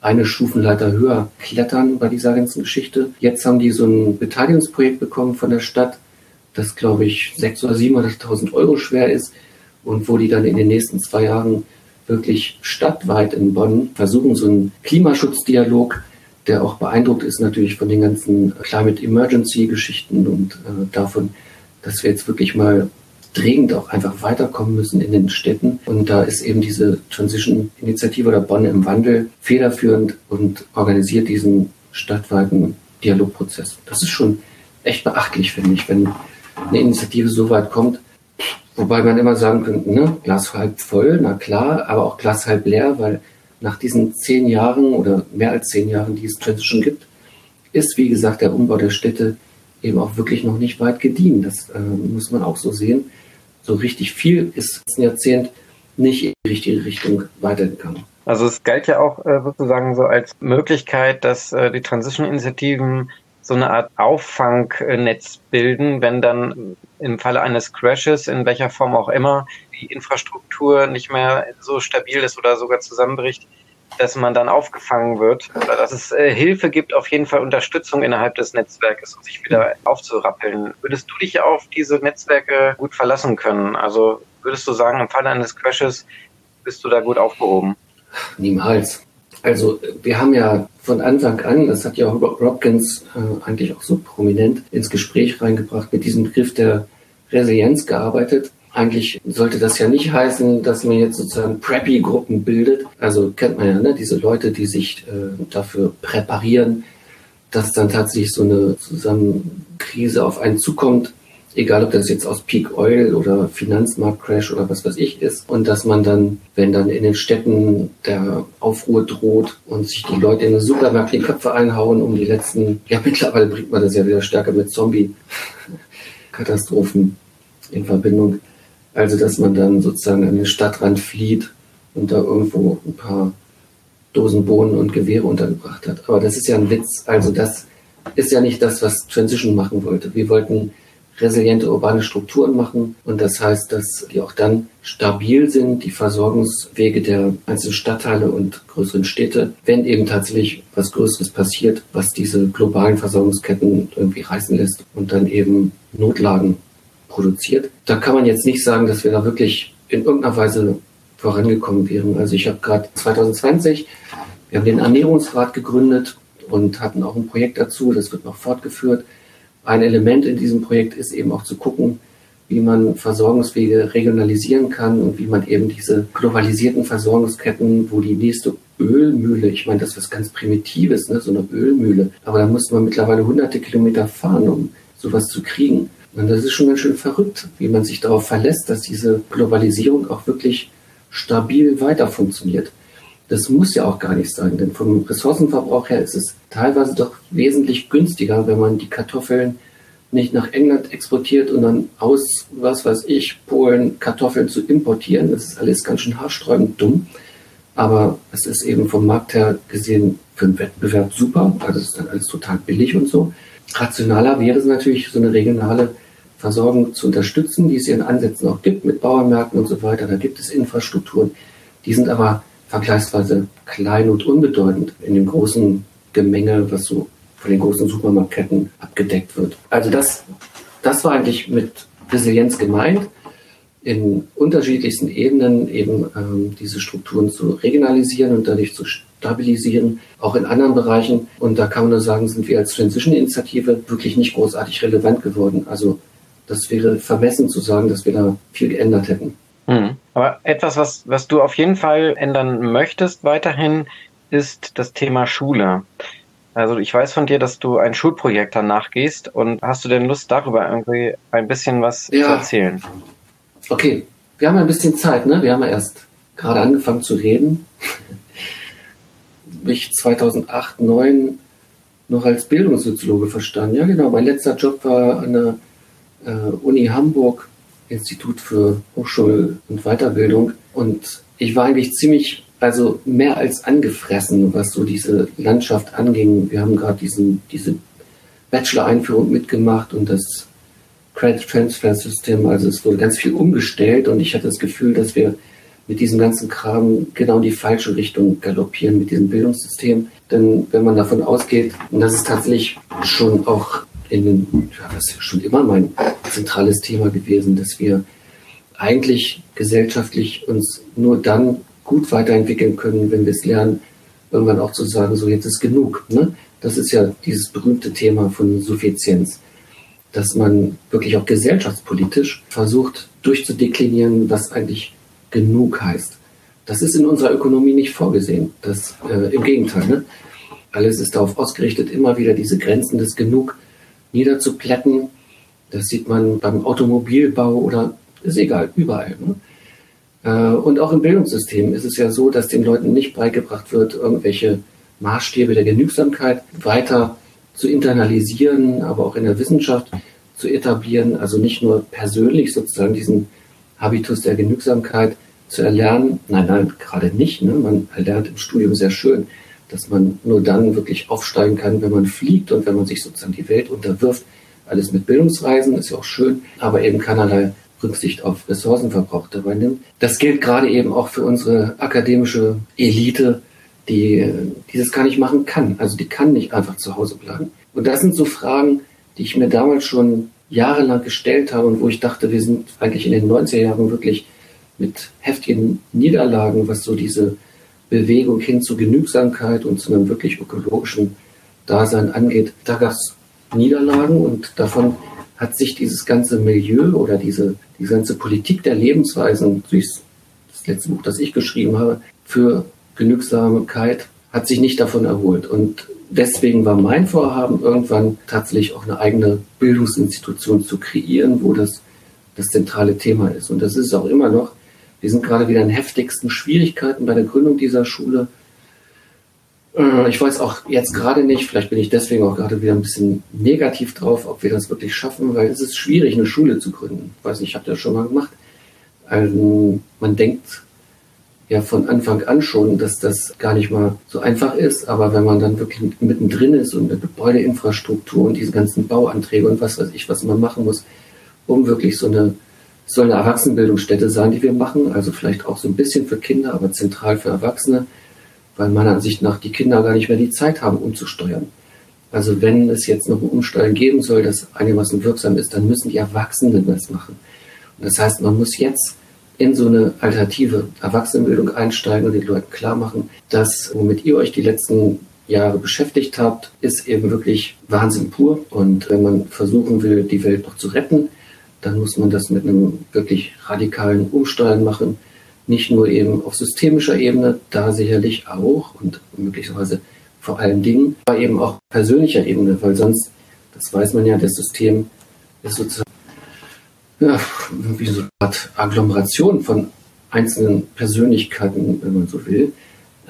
eine Stufenleiter höher klettern bei dieser ganzen Geschichte. Jetzt haben die so ein Beteiligungsprojekt bekommen von der Stadt, das glaube ich 600.000 oder 700.000 Euro schwer ist und wo die dann in den nächsten zwei Jahren wirklich stadtweit in Bonn versuchen, so einen Klimaschutzdialog der auch beeindruckt ist natürlich von den ganzen Climate Emergency Geschichten und äh, davon, dass wir jetzt wirklich mal dringend auch einfach weiterkommen müssen in den Städten. Und da ist eben diese Transition-Initiative oder Bonn im Wandel federführend und organisiert diesen stadtweiten Dialogprozess. Das ist schon echt beachtlich, finde ich, wenn eine Initiative so weit kommt. Wobei man immer sagen könnte, ne, Glas halb voll, na klar, aber auch Glas halb leer, weil nach diesen zehn Jahren oder mehr als zehn Jahren, die es Transition gibt, ist, wie gesagt, der Umbau der Städte eben auch wirklich noch nicht weit gediehen. Das äh, muss man auch so sehen. So richtig viel ist ein Jahrzehnt nicht in die richtige Richtung weitergegangen. Also es galt ja auch äh, sozusagen so als Möglichkeit, dass äh, die Transition-Initiativen so eine Art Auffangnetz bilden, wenn dann im Falle eines Crashes, in welcher Form auch immer, die Infrastruktur nicht mehr so stabil ist oder sogar zusammenbricht, dass man dann aufgefangen wird oder dass es äh, Hilfe gibt, auf jeden Fall Unterstützung innerhalb des Netzwerkes, um sich wieder aufzurappeln. Würdest du dich auf diese Netzwerke gut verlassen können? Also würdest du sagen, im Falle eines Crashes bist du da gut aufgehoben? Niemals. Also wir haben ja von Anfang an, das hat ja auch Robkins äh, eigentlich auch so prominent ins Gespräch reingebracht, mit diesem Begriff der Resilienz gearbeitet. Eigentlich sollte das ja nicht heißen, dass man jetzt sozusagen Preppy-Gruppen bildet. Also kennt man ja, ne? diese Leute, die sich äh, dafür präparieren, dass dann tatsächlich so eine Zusammenkrise auf einen zukommt egal ob das jetzt aus Peak Oil oder Finanzmarktcrash oder was weiß ich ist, und dass man dann, wenn dann in den Städten der Aufruhr droht und sich die Leute in den Supermarkt die Köpfe einhauen, um die letzten, ja (laughs) mittlerweile bringt man das ja wieder stärker mit Zombie-Katastrophen in Verbindung. Also dass man dann sozusagen an den Stadtrand flieht und da irgendwo ein paar Dosen Bohnen und Gewehre untergebracht hat. Aber das ist ja ein Witz. Also das ist ja nicht das, was Transition machen wollte. Wir wollten resiliente urbane Strukturen machen. Und das heißt, dass die auch dann stabil sind, die Versorgungswege der einzelnen Stadtteile und größeren Städte, wenn eben tatsächlich was Größeres passiert, was diese globalen Versorgungsketten irgendwie reißen lässt und dann eben Notlagen produziert. Da kann man jetzt nicht sagen, dass wir da wirklich in irgendeiner Weise vorangekommen wären. Also ich habe gerade 2020, wir haben den Ernährungsrat gegründet und hatten auch ein Projekt dazu, das wird noch fortgeführt ein Element in diesem Projekt ist eben auch zu gucken, wie man Versorgungswege regionalisieren kann und wie man eben diese globalisierten Versorgungsketten, wo die nächste Ölmühle. Ich meine, das ist was ganz Primitives, ne? so eine Ölmühle. Aber da muss man mittlerweile hunderte Kilometer fahren, um sowas zu kriegen. Und das ist schon ganz schön verrückt, wie man sich darauf verlässt, dass diese Globalisierung auch wirklich stabil weiter funktioniert. Das muss ja auch gar nicht sein, denn vom Ressourcenverbrauch her ist es teilweise doch wesentlich günstiger, wenn man die Kartoffeln nicht nach England exportiert und dann aus, was weiß ich, Polen Kartoffeln zu importieren. Das ist alles ganz schön haarsträubend dumm. Aber es ist eben vom Markt her gesehen für den Wettbewerb super. Also es ist dann alles total billig und so. Rationaler wäre es natürlich, so eine regionale Versorgung zu unterstützen, die es in Ansätzen auch gibt mit Bauernmärkten und so weiter. Da gibt es Infrastrukturen. Die sind aber vergleichsweise klein und unbedeutend in dem großen Gemenge, was so von den großen Supermarktketten abgedeckt wird. Also das, das war eigentlich mit Resilienz gemeint, in unterschiedlichsten Ebenen eben ähm, diese Strukturen zu regionalisieren und dadurch zu stabilisieren, auch in anderen Bereichen. Und da kann man nur sagen, sind wir als Transition-Initiative wirklich nicht großartig relevant geworden. Also das wäre vermessen zu sagen, dass wir da viel geändert hätten. Hm. Aber etwas, was, was du auf jeden Fall ändern möchtest weiterhin, ist das Thema Schule. Also ich weiß von dir, dass du ein Schulprojekt danach gehst und hast du denn Lust darüber irgendwie ein bisschen was ja. zu erzählen? Okay, wir haben ein bisschen Zeit, ne? Wir haben ja erst gerade angefangen zu reden. Mich 2008, 2009 noch als Bildungssoziologe verstanden. Ja, genau. Mein letzter Job war an der äh, Uni Hamburg, Institut für Hochschul- und Weiterbildung. Und ich war eigentlich ziemlich also mehr als angefressen, was so diese Landschaft anging. Wir haben gerade diese Bachelor-Einführung mitgemacht und das Credit Transfer System, also es wurde ganz viel umgestellt und ich hatte das Gefühl, dass wir mit diesem ganzen Kram genau in die falsche Richtung galoppieren mit diesem Bildungssystem. Denn wenn man davon ausgeht, und das ist tatsächlich schon auch in den, das ist schon immer mein zentrales Thema gewesen, dass wir eigentlich gesellschaftlich uns nur dann gut weiterentwickeln können, wenn wir es lernen, irgendwann auch zu sagen, so jetzt ist genug. Ne? Das ist ja dieses berühmte Thema von Suffizienz, dass man wirklich auch gesellschaftspolitisch versucht durchzudeklinieren, was eigentlich genug heißt. Das ist in unserer Ökonomie nicht vorgesehen. Das, äh, Im Gegenteil. Ne? Alles ist darauf ausgerichtet, immer wieder diese Grenzen des Genug niederzuplätten. Das sieht man beim Automobilbau oder ist egal, überall. Ne? Äh, und auch im Bildungssystem ist es ja so, dass den Leuten nicht beigebracht wird, irgendwelche Maßstäbe der Genügsamkeit weiter zu internalisieren, aber auch in der Wissenschaft zu etablieren. Also nicht nur persönlich sozusagen diesen Habitus der Genügsamkeit zu erlernen. Nein, nein, gerade nicht. Ne? Man erlernt im Studium sehr schön, dass man nur dann wirklich aufsteigen kann, wenn man fliegt und wenn man sich sozusagen die Welt unterwirft. Alles mit Bildungsreisen ist ja auch schön, aber eben keinerlei Rücksicht auf Ressourcenverbrauch dabei nimmt. Das gilt gerade eben auch für unsere akademische Elite, die dieses gar nicht machen kann. Also die kann nicht einfach zu Hause bleiben. Und das sind so Fragen, die ich mir damals schon jahrelang gestellt habe und wo ich dachte, wir sind eigentlich in den 90er Jahren wirklich mit heftigen Niederlagen, was so diese Bewegung hin zu Genügsamkeit und zu einem wirklich ökologischen Dasein angeht. Da gab es Niederlagen und davon hat sich dieses ganze Milieu oder diese, die ganze Politik der Lebensweisen, durch das letzte Buch, das ich geschrieben habe, für Genügsamkeit, hat sich nicht davon erholt. Und deswegen war mein Vorhaben, irgendwann tatsächlich auch eine eigene Bildungsinstitution zu kreieren, wo das das zentrale Thema ist. Und das ist auch immer noch. Wir sind gerade wieder in heftigsten Schwierigkeiten bei der Gründung dieser Schule. Äh, ich weiß auch jetzt gerade nicht, vielleicht bin ich deswegen auch gerade wieder ein bisschen negativ drauf, ob wir das wirklich schaffen, weil es ist schwierig, eine Schule zu gründen. Ich weiß nicht, ich habe das schon mal gemacht. Also man denkt ja von Anfang an schon, dass das gar nicht mal so einfach ist, aber wenn man dann wirklich mittendrin ist und mit Gebäudeinfrastruktur und diese ganzen Bauanträge und was weiß ich, was man machen muss, um wirklich so eine soll eine Erwachsenenbildungsstätte sein, die wir machen, also vielleicht auch so ein bisschen für Kinder, aber zentral für Erwachsene weil meiner Ansicht nach die Kinder gar nicht mehr die Zeit haben, umzusteuern. Also wenn es jetzt noch ein Umsteuern geben soll, das einigermaßen wirksam ist, dann müssen die Erwachsenen das machen. Und das heißt, man muss jetzt in so eine alternative Erwachsenenbildung einsteigen und den Leuten klar machen, dass womit ihr euch die letzten Jahre beschäftigt habt, ist eben wirklich Wahnsinn pur. Und wenn man versuchen will, die Welt noch zu retten, dann muss man das mit einem wirklich radikalen Umsteuern machen nicht nur eben auf systemischer Ebene, da sicherlich auch und möglicherweise vor allen Dingen, aber eben auch persönlicher Ebene, weil sonst, das weiß man ja, das System ist sozusagen ja, wie so eine Art Agglomeration von einzelnen Persönlichkeiten, wenn man so will.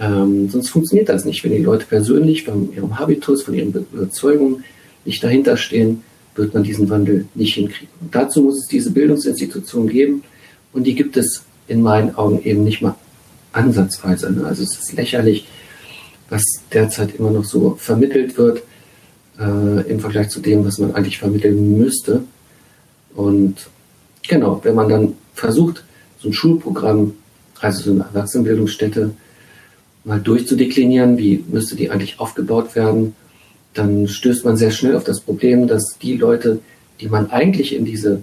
Ähm, sonst funktioniert das nicht. Wenn die Leute persönlich von ihrem Habitus, von ihren Überzeugungen nicht dahinter stehen, wird man diesen Wandel nicht hinkriegen. Und dazu muss es diese Bildungsinstitutionen geben und die gibt es in meinen Augen eben nicht mal ansatzweise. Ne? Also es ist lächerlich, was derzeit immer noch so vermittelt wird äh, im Vergleich zu dem, was man eigentlich vermitteln müsste. Und genau, wenn man dann versucht, so ein Schulprogramm, also so eine Erwachsenenbildungsstätte, mal durchzudeklinieren, wie müsste die eigentlich aufgebaut werden, dann stößt man sehr schnell auf das Problem, dass die Leute, die man eigentlich in diese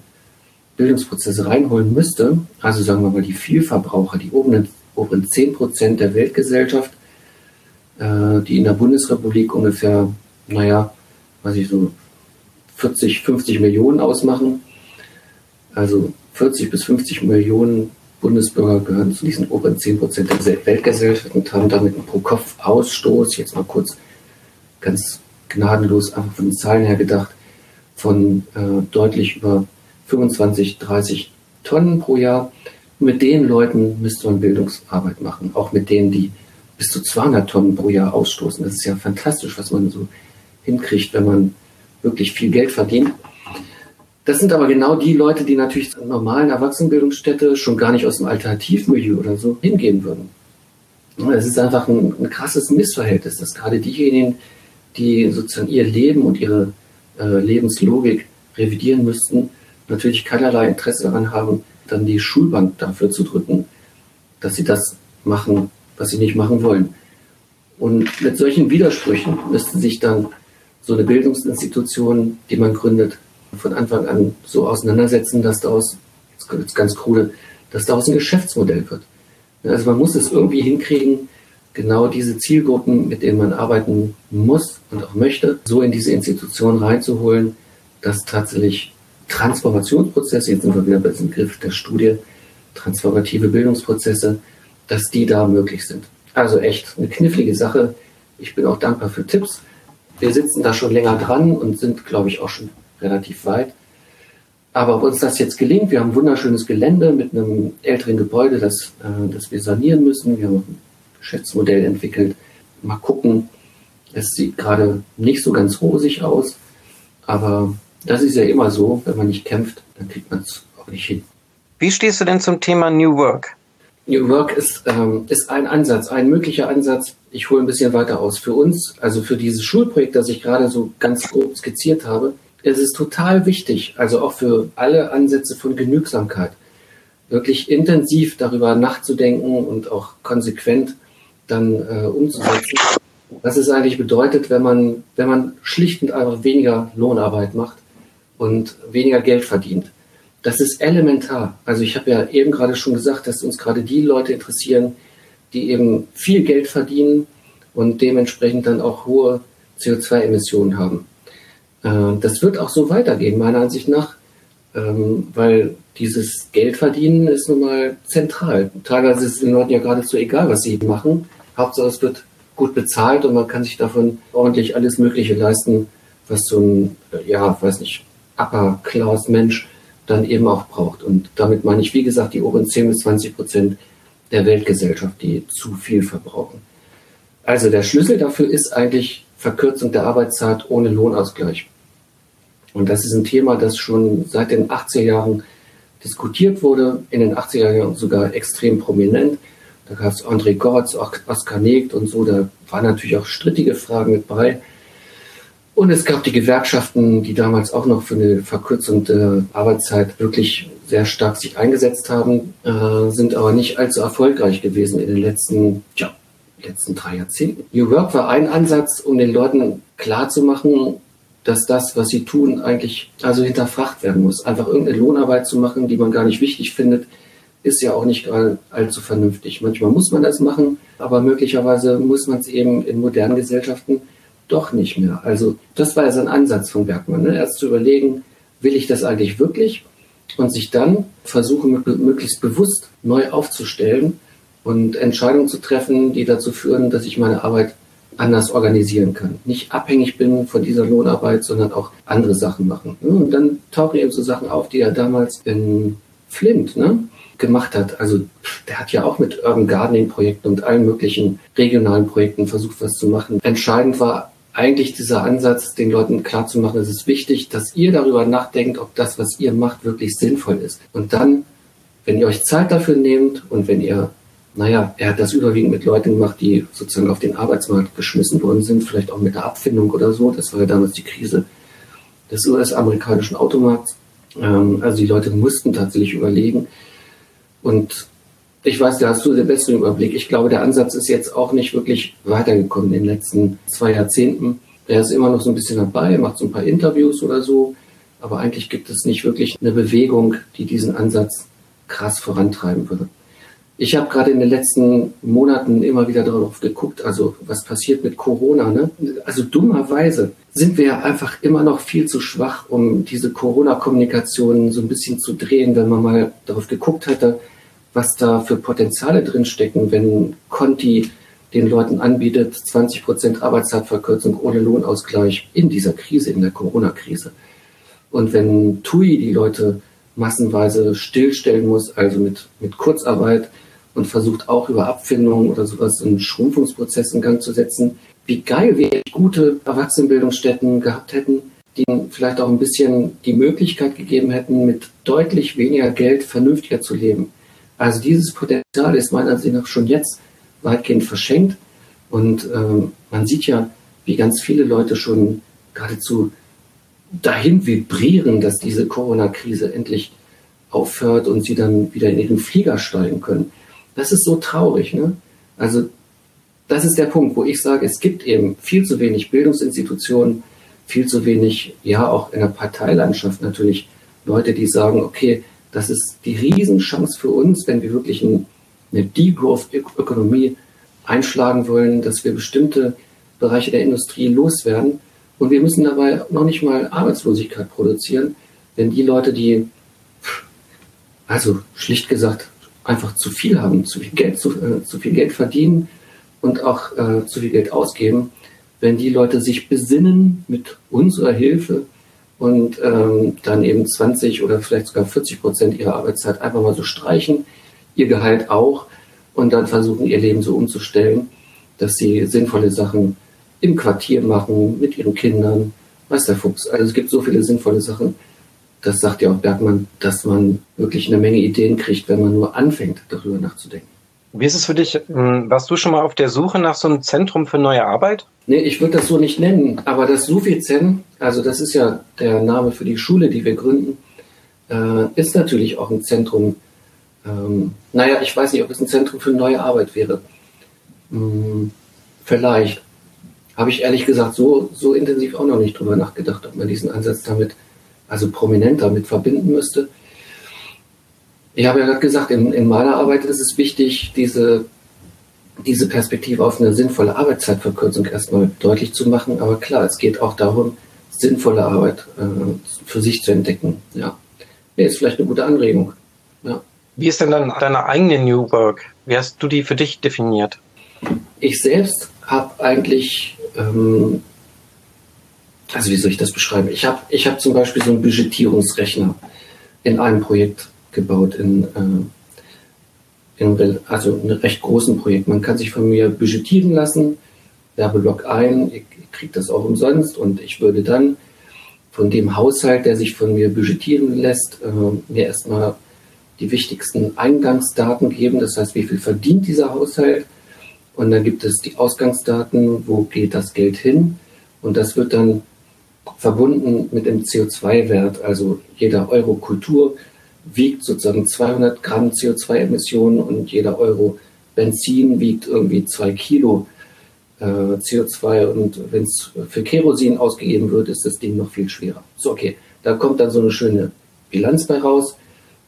Bildungsprozesse reinholen müsste, also sagen wir mal die Vielverbraucher, die oberen, oberen 10 Prozent der Weltgesellschaft, äh, die in der Bundesrepublik ungefähr, naja, weiß ich so 40, 50 Millionen ausmachen. Also 40 bis 50 Millionen Bundesbürger gehören zu diesen oberen 10 Prozent der Weltgesellschaft und haben damit einen Pro-Kopf-Ausstoß, jetzt mal kurz ganz gnadenlos einfach von den Zahlen her gedacht, von äh, deutlich über 25, 30 Tonnen pro Jahr. Mit den Leuten müsste man Bildungsarbeit machen, auch mit denen, die bis zu 200 Tonnen pro Jahr ausstoßen. Das ist ja fantastisch, was man so hinkriegt, wenn man wirklich viel Geld verdient. Das sind aber genau die Leute, die natürlich zur normalen Erwachsenenbildungsstätte schon gar nicht aus dem Alternativmilieu oder so hingehen würden. Es ist einfach ein, ein, krasses Missverhältnis, dass gerade diejenigen, die sozusagen ihr Leben und ihre äh, Lebenslogik revidieren müssten, natürlich keinerlei Interesse daran haben, dann die Schulbank dafür zu drücken, dass sie das machen, was sie nicht machen wollen. Und mit solchen Widersprüchen müsste sich dann so eine Bildungsinstitution, die man gründet, von Anfang an so auseinandersetzen, dass daraus, jetzt ganz krude, dass daraus ein Geschäftsmodell wird. Also man muss es irgendwie hinkriegen, genau diese Zielgruppen, mit denen man arbeiten muss und auch möchte, so in diese Institution reinzuholen, dass tatsächlich Transformationsprozesse, jetzt sind wir wieder bei diesem Begriff der Studie, transformative Bildungsprozesse, dass die da möglich sind. Also echt eine knifflige Sache. Ich bin auch dankbar für Tipps. Wir sitzen da schon länger dran und sind, glaube ich, auch schon relativ weit. Aber ob uns das jetzt gelingt, wir haben ein wunderschönes Gelände mit einem älteren Gebäude, das, äh, das wir sanieren müssen. Wir haben Geschäftsmodell entwickelt. Mal gucken. Es sieht gerade nicht so ganz rosig aus, aber das ist ja immer so, wenn man nicht kämpft, dann kriegt man es auch nicht hin. Wie stehst du denn zum Thema New Work? New Work ist, ähm, ist ein Ansatz, ein möglicher Ansatz. Ich hole ein bisschen weiter aus. Für uns, also für dieses Schulprojekt, das ich gerade so ganz grob skizziert habe, ist es total wichtig, also auch für alle Ansätze von Genügsamkeit, wirklich intensiv darüber nachzudenken und auch konsequent dann äh, umzusetzen, was es eigentlich bedeutet, wenn man, wenn man schlicht und einfach weniger Lohnarbeit macht und weniger Geld verdient. Das ist elementar. Also ich habe ja eben gerade schon gesagt, dass uns gerade die Leute interessieren, die eben viel Geld verdienen und dementsprechend dann auch hohe CO2-Emissionen haben. Äh, das wird auch so weitergehen, meiner Ansicht nach, ähm, weil dieses Geldverdienen ist nun mal zentral. Teilweise ist es den Leuten ja geradezu egal, was sie machen. Hauptsache es wird gut bezahlt und man kann sich davon ordentlich alles Mögliche leisten, was so ein, ja, weiß nicht, Upper-Class-Mensch dann eben auch braucht. Und damit meine ich, wie gesagt, die oberen 10 bis 20 Prozent der Weltgesellschaft, die zu viel verbrauchen. Also der Schlüssel dafür ist eigentlich Verkürzung der Arbeitszeit ohne Lohnausgleich. Und das ist ein Thema, das schon seit den 80er Jahren diskutiert wurde, in den 80er Jahren sogar extrem prominent. Da gab es André Gortz, Oskar Negt und so, da waren natürlich auch strittige Fragen mit bei. Und es gab die Gewerkschaften, die damals auch noch für eine Verkürzung der Arbeitszeit wirklich sehr stark sich eingesetzt haben, äh, sind aber nicht allzu erfolgreich gewesen in den letzten, ja, letzten drei Jahrzehnten. New Work war ein Ansatz, um den Leuten klarzumachen, dass das, was sie tun, eigentlich also hinterfragt werden muss. Einfach irgendeine Lohnarbeit zu machen, die man gar nicht wichtig findet, ist ja auch nicht allzu vernünftig. Manchmal muss man das machen, aber möglicherweise muss man es eben in modernen Gesellschaften doch nicht mehr. Also das war ja so ein Ansatz von Bergmann, ne? erst zu überlegen, will ich das eigentlich wirklich und sich dann versuchen, möglichst bewusst neu aufzustellen und Entscheidungen zu treffen, die dazu führen, dass ich meine Arbeit anders organisieren kann. Nicht abhängig bin von dieser Lohnarbeit, sondern auch andere Sachen machen. Und dann tauchen eben so Sachen auf, die er damals in Flint ne, gemacht hat. Also der hat ja auch mit Urban Gardening Projekten und allen möglichen regionalen Projekten versucht, was zu machen. Entscheidend war eigentlich dieser Ansatz, den Leuten klarzumachen, es ist wichtig, dass ihr darüber nachdenkt, ob das, was ihr macht, wirklich sinnvoll ist. Und dann, wenn ihr euch Zeit dafür nehmt und wenn ihr naja, er hat das überwiegend mit Leuten gemacht, die sozusagen auf den Arbeitsmarkt geschmissen worden sind, vielleicht auch mit der Abfindung oder so. Das war ja damals die Krise des US-amerikanischen Automarkts. Ähm, also die Leute mussten tatsächlich überlegen. Und ich weiß, da hast du den besten Überblick. Ich glaube, der Ansatz ist jetzt auch nicht wirklich weitergekommen in den letzten zwei Jahrzehnten. Er ist immer noch so ein bisschen dabei, macht so ein paar Interviews oder so. Aber eigentlich gibt es nicht wirklich eine Bewegung, die diesen Ansatz krass vorantreiben würde. Ich habe gerade in den letzten Monaten immer wieder darauf geguckt, also was passiert mit Corona. Ne? Also dummerweise sind wir einfach immer noch viel zu schwach, um diese Corona-Kommunikation so ein bisschen zu drehen, wenn man mal darauf geguckt hätte, was da für Potenziale drinstecken, wenn Conti den Leuten anbietet, 20 Prozent Arbeitszeitverkürzung ohne Lohnausgleich in dieser Krise, in der Corona-Krise. Und wenn TUI die Leute massenweise stillstellen muss, also mit, mit Kurzarbeit, und versucht auch über Abfindungen oder sowas einen Schrumpfungsprozess in Gang zu setzen. Wie geil wir gute Erwachsenenbildungsstätten gehabt hätten, die vielleicht auch ein bisschen die Möglichkeit gegeben hätten, mit deutlich weniger Geld vernünftiger zu leben. Also dieses Potenzial ist meiner Ansicht nach schon jetzt weitgehend verschenkt. Und ähm, man sieht ja, wie ganz viele Leute schon geradezu dahin vibrieren, dass diese Corona-Krise endlich aufhört und sie dann wieder in ihren Flieger steigen können. Das ist so traurig. Ne? Also das ist der Punkt, wo ich sage, es gibt eben viel zu wenig Bildungsinstitutionen, viel zu wenig, ja auch in der Parteilandschaft natürlich Leute, die sagen, okay, das ist die Riesenchance für uns, wenn wir wirklich eine Degrowth-Ökonomie einschlagen wollen, dass wir bestimmte Bereiche der Industrie loswerden. Und wir müssen dabei noch nicht mal Arbeitslosigkeit produzieren, wenn die Leute, die, also schlicht gesagt, einfach zu viel haben, zu viel Geld, zu, äh, zu viel Geld verdienen und auch äh, zu viel Geld ausgeben, wenn die Leute sich besinnen mit unserer Hilfe und ähm, dann eben 20 oder vielleicht sogar 40 Prozent ihrer Arbeitszeit einfach mal so streichen, ihr Gehalt auch und dann versuchen, ihr Leben so umzustellen, dass sie sinnvolle Sachen im Quartier machen, mit ihren Kindern, weiß der Fuchs. Also es gibt so viele sinnvolle Sachen, das sagt ja auch Bergmann, dass man wirklich eine Menge Ideen kriegt, wenn man nur anfängt, darüber nachzudenken. Wie ist es für dich? Hm, warst du schon mal auf der Suche nach so einem Zentrum für neue Arbeit? Nee, ich würde das so nicht nennen, aber das Sufizen, also das ist ja der Name für die Schule, die wir gründen, äh, ist natürlich auch ein Zentrum. Ähm, naja, ich weiß nicht, ob es ein Zentrum für neue Arbeit wäre. Hm, vielleicht. Habe ich ehrlich gesagt so, so intensiv auch noch nicht drüber nachgedacht, ob man diesen Ansatz damit also prominent damit verbinden müsste. Ich habe ja gerade gesagt, in, in meiner Arbeit ist es wichtig, diese, diese Perspektive auf eine sinnvolle Arbeitszeitverkürzung erstmal deutlich zu machen. Aber klar, es geht auch darum, sinnvolle Arbeit äh, für sich zu entdecken. Ja. ja, ist vielleicht eine gute Anregung. Ja. Wie ist denn dann deine eigene New Work? Wie hast du die für dich definiert? Ich selbst habe eigentlich ähm, also wie soll ich das beschreiben? Ich habe ich hab zum Beispiel so einen Budgetierungsrechner in einem Projekt gebaut, in, äh, in also einem recht großen Projekt. Man kann sich von mir budgetieren lassen, Werbelog ein, ich kriege das auch umsonst und ich würde dann von dem Haushalt, der sich von mir budgetieren lässt, äh, mir erstmal die wichtigsten Eingangsdaten geben. Das heißt, wie viel verdient dieser Haushalt? Und dann gibt es die Ausgangsdaten, wo geht das Geld hin? Und das wird dann verbunden mit dem CO2-Wert. Also jeder Euro Kultur wiegt sozusagen 200 Gramm CO2-Emissionen und jeder Euro Benzin wiegt irgendwie zwei Kilo äh, CO2. Und wenn es für Kerosin ausgegeben wird, ist das Ding noch viel schwerer. So, okay, da kommt dann so eine schöne Bilanz bei raus.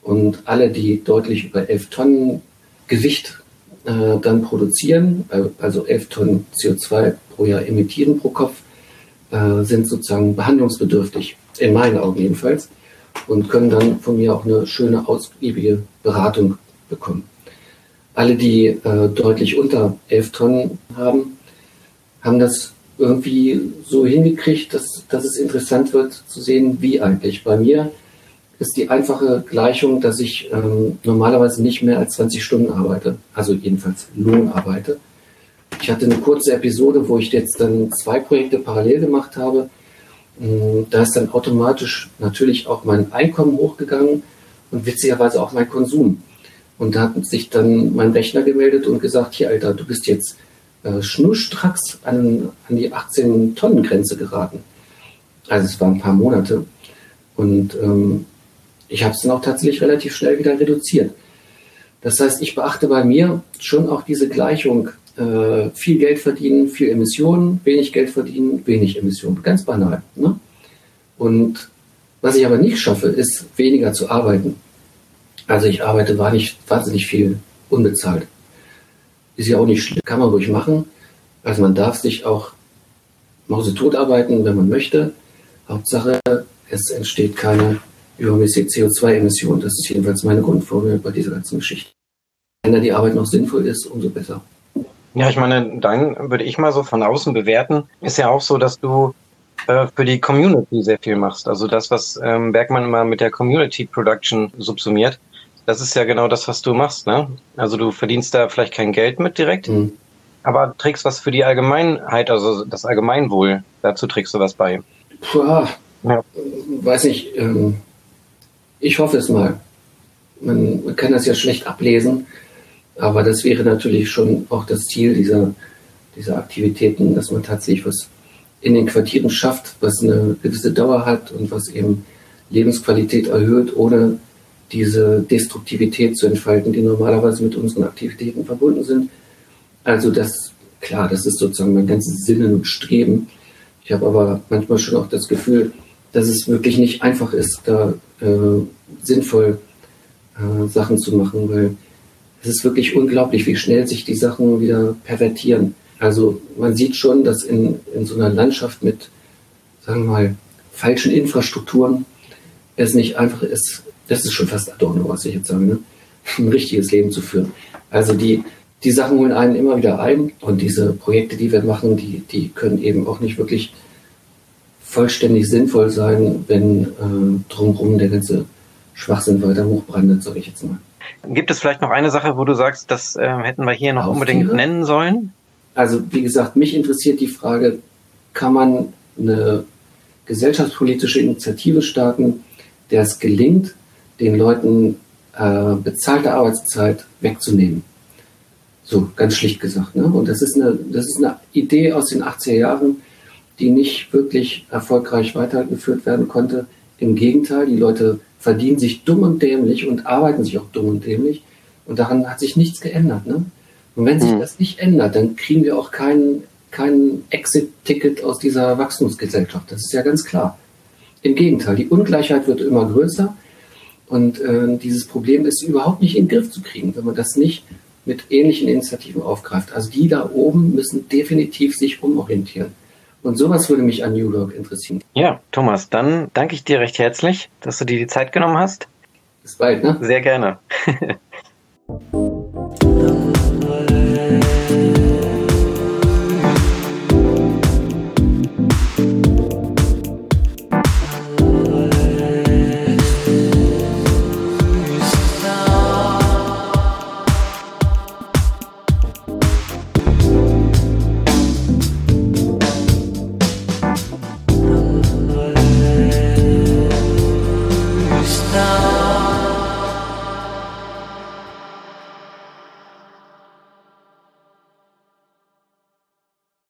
Und alle, die deutlich über 11 Tonnen Gewicht äh, dann produzieren, also 11 Tonnen CO2 pro Jahr emittieren pro Kopf, äh, sind sozusagen behandlungsbedürftig, in meinen Augen jedenfalls. und können dann von mir auch eine schöne, ausgiebige Beratung bekommen. Alle, die äh, deutlich unter 11 Tonnen haben, haben das irgendwie so hingekriegt, dass, dass es interessant wird zu sehen, wie eigentlich. Bei mir ist die einfache Gleichung, dass ich ähm, normalerweise nicht mehr als 20 Stunden arbeite, also jedenfalls Lohn arbeite. Ich hatte eine kurze Episode, wo ich jetzt dann zwei Projekte parallel gemacht habe. Ähm, da ist dann automatisch natürlich auch mein Einkommen hochgegangen und witzigerweise auch mein Konsum. Und da hat sich dann mein Rechner gemeldet und gesagt, hier Alter, du bist jetzt äh, schnurstracks an, an die 18-Tonnen-Grenze geraten. Also es waren ein paar Monate. Und ähm, ich habe es dann auch tatsächlich relativ schnell wieder reduziert. Das heißt, ich beachte bei mir schon auch diese Gleichung, äh, viel Geld verdienen, viel Emissionen, wenig Geld verdienen, wenig Emissionen. Ganz banal. Ne? Und was ich aber nicht schaffe, ist weniger zu arbeiten. Also ich arbeite wahnsinnig, wahnsinnig viel unbezahlt. Ist ja auch nicht schlimm, kann man ruhig machen. Also man darf sich auch mausetot arbeiten, wenn man möchte. Hauptsache, es entsteht keine übermäßige CO2-Emission. Das ist jedenfalls meine Grundformel bei dieser ganzen Geschichte. Wenn da die Arbeit noch sinnvoll ist, umso besser. Ja, ich meine, dann würde ich mal so von außen bewerten, ist ja auch so, dass du äh, für die Community sehr viel machst. Also das, was ähm, Bergmann immer mit der Community Production subsumiert, das ist ja genau das, was du machst, ne? Also du verdienst da vielleicht kein Geld mit direkt, mhm. aber trägst was für die Allgemeinheit, also das Allgemeinwohl. Dazu trägst du was bei. Puh, ja. weiß nicht. Ähm, ich hoffe es mal. Man, man kann das ja schlecht ablesen, aber das wäre natürlich schon auch das Ziel dieser, dieser Aktivitäten, dass man tatsächlich was in den Quartieren schafft, was eine gewisse Dauer hat und was eben Lebensqualität erhöht, ohne diese Destruktivität zu entfalten, die normalerweise mit unseren Aktivitäten verbunden sind. Also das, klar, das ist sozusagen mein ganzes Sinnen und Streben. Ich habe aber manchmal schon auch das Gefühl, dass es wirklich nicht einfach ist, da äh, sinnvoll äh, Sachen zu machen, weil es ist wirklich unglaublich, wie schnell sich die Sachen wieder pervertieren. Also man sieht schon, dass in, in so einer Landschaft mit, sagen wir mal, falschen Infrastrukturen es nicht einfach ist, das ist schon fast Adorno, was ich jetzt sage, ne? (laughs) ein richtiges Leben zu führen. Also die, die Sachen holen einen immer wieder ein und diese Projekte, die wir machen, die, die können eben auch nicht wirklich vollständig sinnvoll sein, wenn äh, drumherum der ganze Schwachsinn weiter hochbrandet, sage ich jetzt mal. Gibt es vielleicht noch eine Sache, wo du sagst, das äh, hätten wir hier noch Auftiere? unbedingt nennen sollen? Also wie gesagt, mich interessiert die Frage, kann man eine gesellschaftspolitische Initiative starten, der es gelingt, den Leuten äh, bezahlte Arbeitszeit wegzunehmen. So, ganz schlicht gesagt. Ne? Und das ist, eine, das ist eine Idee aus den 80er Jahren, die nicht wirklich erfolgreich weitergeführt werden konnte. Im Gegenteil, die Leute verdienen sich dumm und dämlich und arbeiten sich auch dumm und dämlich. Und daran hat sich nichts geändert. Ne? Und wenn sich mhm. das nicht ändert, dann kriegen wir auch kein, kein Exit-Ticket aus dieser Wachstumsgesellschaft. Das ist ja ganz klar. Im Gegenteil, die Ungleichheit wird immer größer und äh, dieses Problem ist überhaupt nicht in den Griff zu kriegen, wenn man das nicht mit ähnlichen Initiativen aufgreift. Also die da oben müssen definitiv sich umorientieren. Und sowas würde mich an New York interessieren. Ja, Thomas, dann danke ich dir recht herzlich, dass du dir die Zeit genommen hast. Bis bald, ne? Sehr gerne. (laughs)